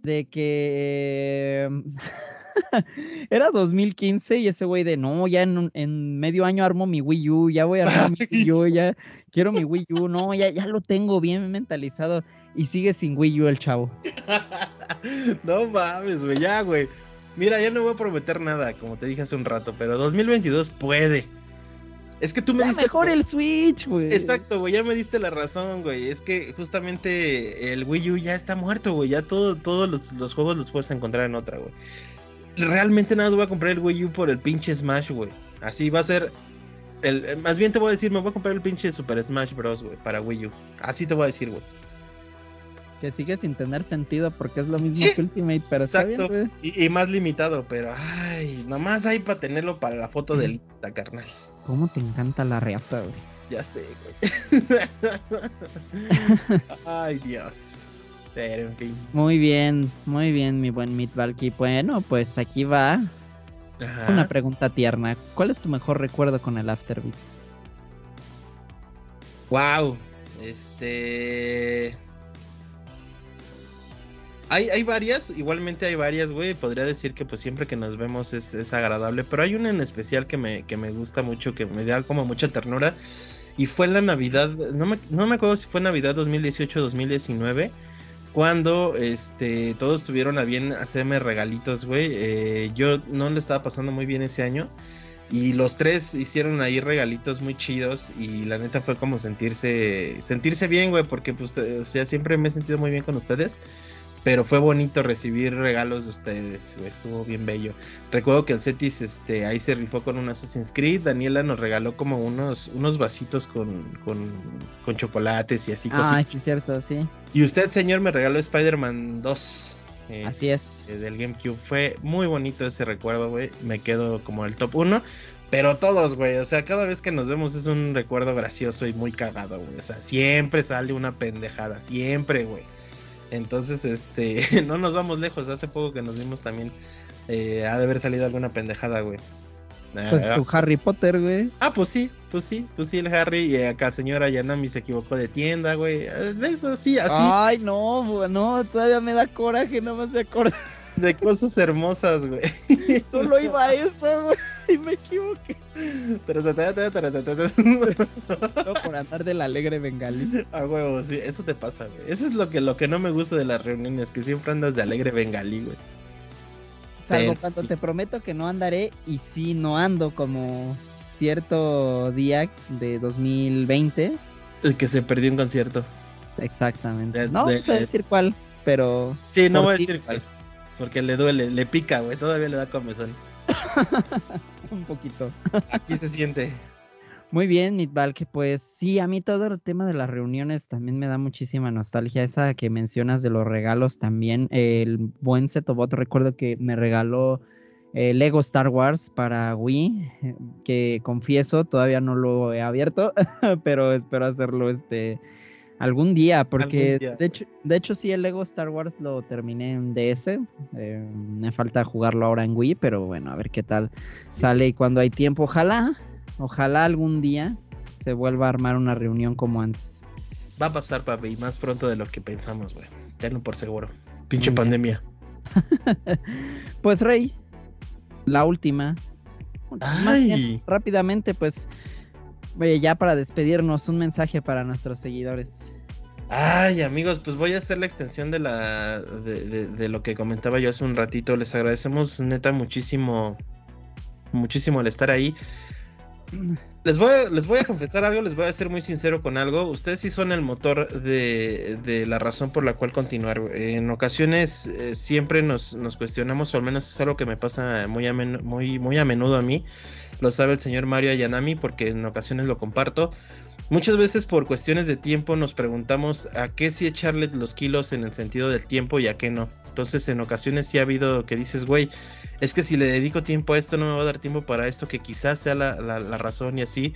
de que era 2015 y ese güey de no, ya en, medio año armo mi Wii U, ya voy a armar mi Wii U, ya quiero mi Wii U, no, ya, ya lo tengo bien mentalizado y sigue sin Wii U el chavo. no mames, güey, ya, güey. Mira, ya no voy a prometer nada, como te dije hace un rato, pero 2022 puede. Es que tú me diste. Mejor el Switch, güey. Exacto, güey, ya me diste la razón, güey. Es que justamente el Wii U ya está muerto, güey. Ya todo, todos los, juegos los puedes encontrar en otra, güey. Realmente nada más voy a comprar el Wii U por el pinche Smash, güey. Así va a ser. El, más bien te voy a decir, me voy a comprar el pinche Super Smash Bros, güey, para Wii U. Así te voy a decir, güey. Que sigue sin tener sentido porque es lo mismo que Ultimate, pero Exacto. Está bien, y, y, más limitado, pero ay, nomás hay para tenerlo para la foto de lista, carnal. ¿Cómo te encanta la reata, güey? Ya sé, güey. Ay, Dios. Pero en fin. Muy bien, muy bien, mi buen Meat Bueno, pues aquí va una pregunta tierna. ¿Cuál es tu mejor recuerdo con el Afterbeats? Wow. Este. Hay, varias, igualmente hay varias, güey. Podría decir que pues siempre que nos vemos es, agradable. Pero hay una en especial que me, que me gusta mucho, que me da como mucha ternura. Y fue la Navidad, no me, no me acuerdo si fue Navidad 2018 2019. Cuando este, todos tuvieron a bien hacerme regalitos, güey. Eh, yo no le estaba pasando muy bien ese año. Y los tres hicieron ahí regalitos muy chidos. Y la neta fue como sentirse, sentirse bien, güey. Porque pues, o sea, siempre me he sentido muy bien con ustedes. Pero fue bonito recibir regalos de ustedes, estuvo bien bello. Recuerdo que el Cetis este, ahí se rifó con un Assassin's Creed, Daniela nos regaló como unos, unos vasitos con, con, chocolates y así Ah, sí, cierto, sí. Y usted, señor, me regaló Spider-Man 2. Así es. Este, del GameCube. Fue muy bonito ese recuerdo, güey. Me quedo como el top 1. Pero todos, güey. O sea, cada vez que nos vemos es un recuerdo gracioso y muy cagado, güey. O sea, siempre sale una pendejada. Siempre, güey. Entonces, este, no nos vamos lejos. Hace poco que nos vimos también. Eh, ha de haber salido alguna pendejada, güey. Pues ah, tu Harry Potter, güey. Ah, pues sí, pues sí, pues sí, el Harry. Y acá señora Yanami se equivocó de tienda, güey. ¿Ves? Así, así. Ay, no, no, todavía me da coraje, no más de acordar. De cosas hermosas, güey. Solo iba a eso, güey. Y me equivoqué. no, por andar del alegre bengalí. Ah, huevo, sí, eso te pasa, güey. Eso es lo que, lo que no me gusta de las reuniones, que siempre andas de alegre bengalí, güey. Salvo cuando te prometo que no andaré y sí no ando como cierto día de 2020. El que se perdió un concierto. Exactamente. no a decir cuál, pero. Sí, no voy a decir cuál. Porque le duele, le pica, güey. Todavía le da comezón. Un poquito. Aquí se siente. Muy bien, Mitval, que pues sí, a mí todo el tema de las reuniones también me da muchísima nostalgia. Esa que mencionas de los regalos también. El buen Setobot, recuerdo que me regaló el Lego Star Wars para Wii, que confieso, todavía no lo he abierto, pero espero hacerlo este algún día, porque De, hecho, de hecho sí, el Lego Star Wars lo terminé en DS, eh, me falta jugarlo ahora en Wii, pero bueno, a ver qué tal sale y cuando hay tiempo, ojalá Ojalá algún día se vuelva a armar una reunión como antes. Va a pasar, papi, y más pronto de lo que pensamos, güey. Tenlo por seguro. Pinche pandemia. pues, Rey, la última. Ay. rápidamente, pues, ya para despedirnos, un mensaje para nuestros seguidores. Ay, amigos, pues voy a hacer la extensión de la de, de, lo que comentaba yo hace un ratito. Les agradecemos neta muchísimo, muchísimo el estar ahí. Les voy, a, les voy a confesar algo, les voy a ser muy sincero con algo. Ustedes sí son el motor de, la razón por la cual continuar. En ocasiones eh, siempre nos, cuestionamos, o al menos es algo que me pasa muy a, muy, muy a menudo a mí. Lo sabe el señor Mario Ayanami porque en ocasiones lo comparto. Muchas veces por cuestiones de tiempo nos preguntamos a qué sí echarle los kilos en el sentido del tiempo y a qué no. Entonces en ocasiones sí ha habido que dices, güey, es que si le dedico tiempo a esto no me va a dar tiempo para esto, que quizás sea la, razón y así.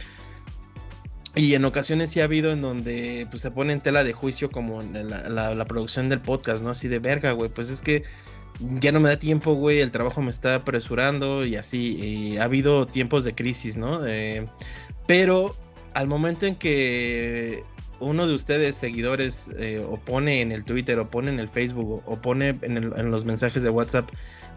Y en ocasiones sí ha habido en donde pues, se pone en tela de juicio como la, la, producción del podcast, ¿no? Así de verga, güey, pues es que ya no me da tiempo, güey, el trabajo me está apresurando y así. ha habido tiempos de crisis, ¿no? Eh, pero al momento en que uno de ustedes, seguidores, eh, o pone en el Twitter, o pone en el Facebook, o, pone en, los mensajes de WhatsApp,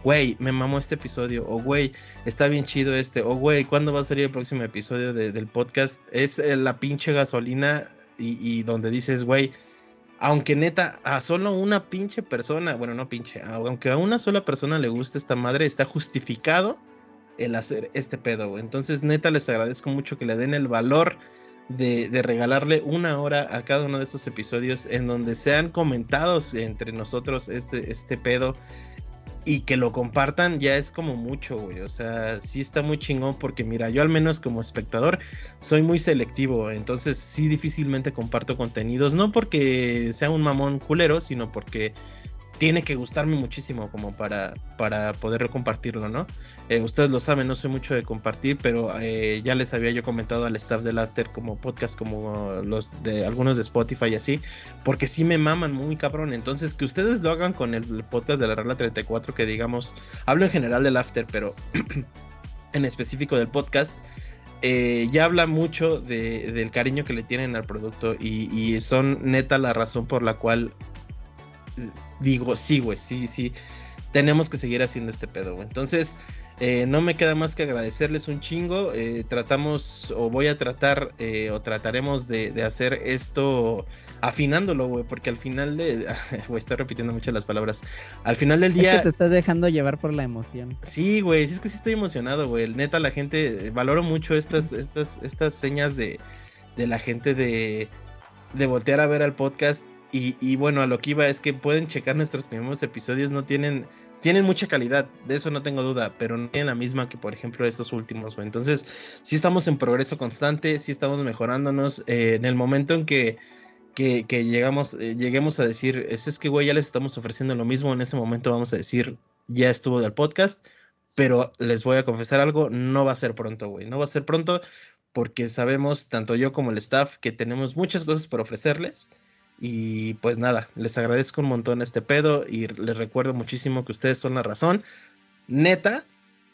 güey, me mamó este episodio, o güey, está bien chido este, o güey, ¿cuándo va a salir el próximo episodio del podcast? Es eh, la pinche gasolina y, donde dices, güey, aunque neta, a solo una pinche persona, bueno, no pinche, aunque a una sola persona le guste esta madre, está justificado el hacer este pedo, Entonces, neta, les agradezco mucho que le den el valor de, regalarle una hora a cada uno de estos episodios en donde sean comentados entre nosotros este, este pedo y que lo compartan ya es como mucho, güey. O sea, sí está muy chingón porque mira, yo al menos como espectador soy muy selectivo, entonces sí difícilmente comparto contenidos, no porque sea un mamón culero, sino porque tiene que gustarme muchísimo como para, para poder compartirlo, ¿no? Eh, ustedes lo saben, no soy mucho de compartir, pero eh, ya les había yo comentado al staff del After como podcast, como los de algunos de Spotify y así, porque sí me maman muy cabrón. Entonces, que ustedes lo hagan con el podcast de la regla 34, que digamos, hablo en general del After, pero en específico del podcast. Eh, ya habla mucho del cariño que le tienen al producto y, son neta la razón por la cual digo, sí, güey, sí, sí, tenemos que seguir haciendo este pedo, güey. Entonces, eh, no me queda más que agradecerles un chingo. Eh, tratamos, o voy a tratar, eh, o trataremos de, hacer esto afinándolo, güey, porque al final de. Güey, estoy repitiendo muchas las palabras. Al final del día. Es que te estás dejando llevar por la emoción. Sí, güey, sí es que sí estoy emocionado, güey. Neta, la gente. Valoro mucho estas, estas, estas señas de, de la gente de, de voltear a ver al podcast y, bueno, a lo que iba es que pueden checar nuestros primeros episodios, no tienen, tienen mucha calidad, de eso no tengo duda, pero no tienen la misma que por ejemplo estos últimos. Entonces, sí estamos en progreso constante, sí estamos mejorándonos. Eh, en el momento en que, que, llegamos, eh, lleguemos a decir, es, es que, güey, ya les estamos ofreciendo lo mismo, en ese momento vamos a decir, ya estuvo del podcast, pero les voy a confesar algo, no va a ser pronto, güey, no va a ser pronto porque sabemos, tanto yo como el staff, que tenemos muchas cosas por ofrecerles. Y pues nada, les agradezco un montón este pedo y les recuerdo muchísimo que ustedes son la razón. Neta,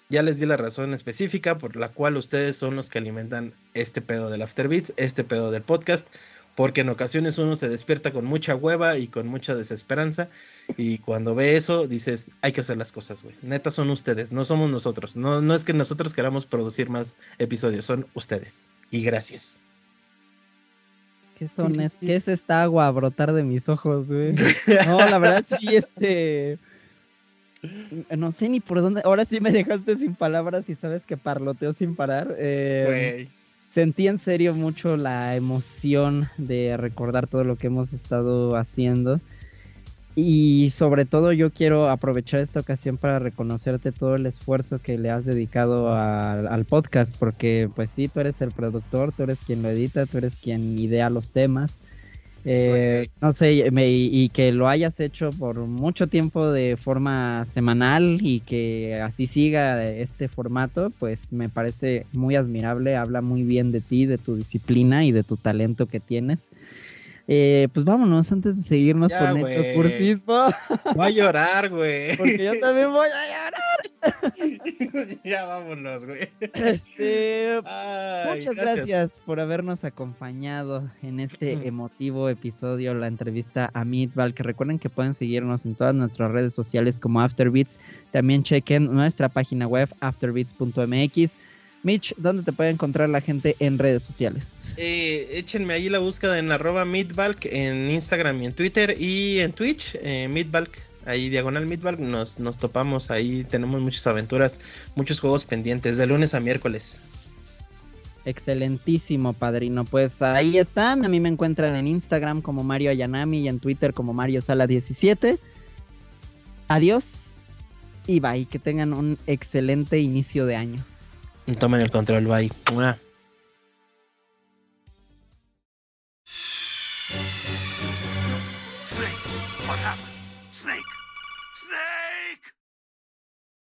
ya les di la razón específica por la cual ustedes son los que alimentan este pedo del Afterbeats, este pedo del podcast porque en ocasiones uno se despierta con mucha hueva y con mucha desesperanza y cuando ve eso dices, hay que hacer las cosas, güey. Neta son ustedes, no somos nosotros. No, no es que nosotros queramos producir más episodios, son ustedes. Y gracias. ¿Qué son? Es, ¿Qué es esta agua a brotar de mis ojos, güey? No, la verdad sí, este... No sé ni por dónde. Ahora sí me dejaste sin palabras y sabes que parloteo sin parar. Eh, sentí en serio mucho la emoción de recordar todo lo que hemos estado haciendo. Y sobre todo yo quiero aprovechar esta ocasión para reconocerte todo el esfuerzo que le has dedicado al podcast, porque pues sí, tú eres el productor, tú eres quien lo edita, tú eres quien idea los temas. Eh, no sé, y que lo hayas hecho por mucho tiempo de forma semanal y que así siga este formato, pues me parece muy admirable, habla muy bien de ti, de tu disciplina y de tu talento que tienes. Eh, pues vámonos antes de seguirnos con el cursismo. Voy a llorar, güey. Porque yo también voy a llorar. ya vámonos, güey. Este, muchas gracias. por habernos acompañado en este emotivo episodio, la entrevista a Meatball. Que recuerden que pueden seguirnos en todas nuestras redes sociales como Afterbeats. También chequen nuestra página web afterbeats.mx Mitch, ¿dónde te puede encontrar la gente en redes sociales? Eh, échenme ahí la búsqueda en arroba Meatbalk en Instagram y en Twitter y en Twitch, eh, Meatbalk, ahí diagonal Meatbalk, nos, nos topamos, ahí tenemos muchas aventuras, muchos juegos pendientes, de lunes a miércoles. Excelentísimo, padrino. Pues ahí están. A mí me encuentran en Instagram como Mario Ayanami y en Twitter como Mario Sala 17. Adiós y bye. Que tengan un excelente inicio de año. Tomen el control, bye.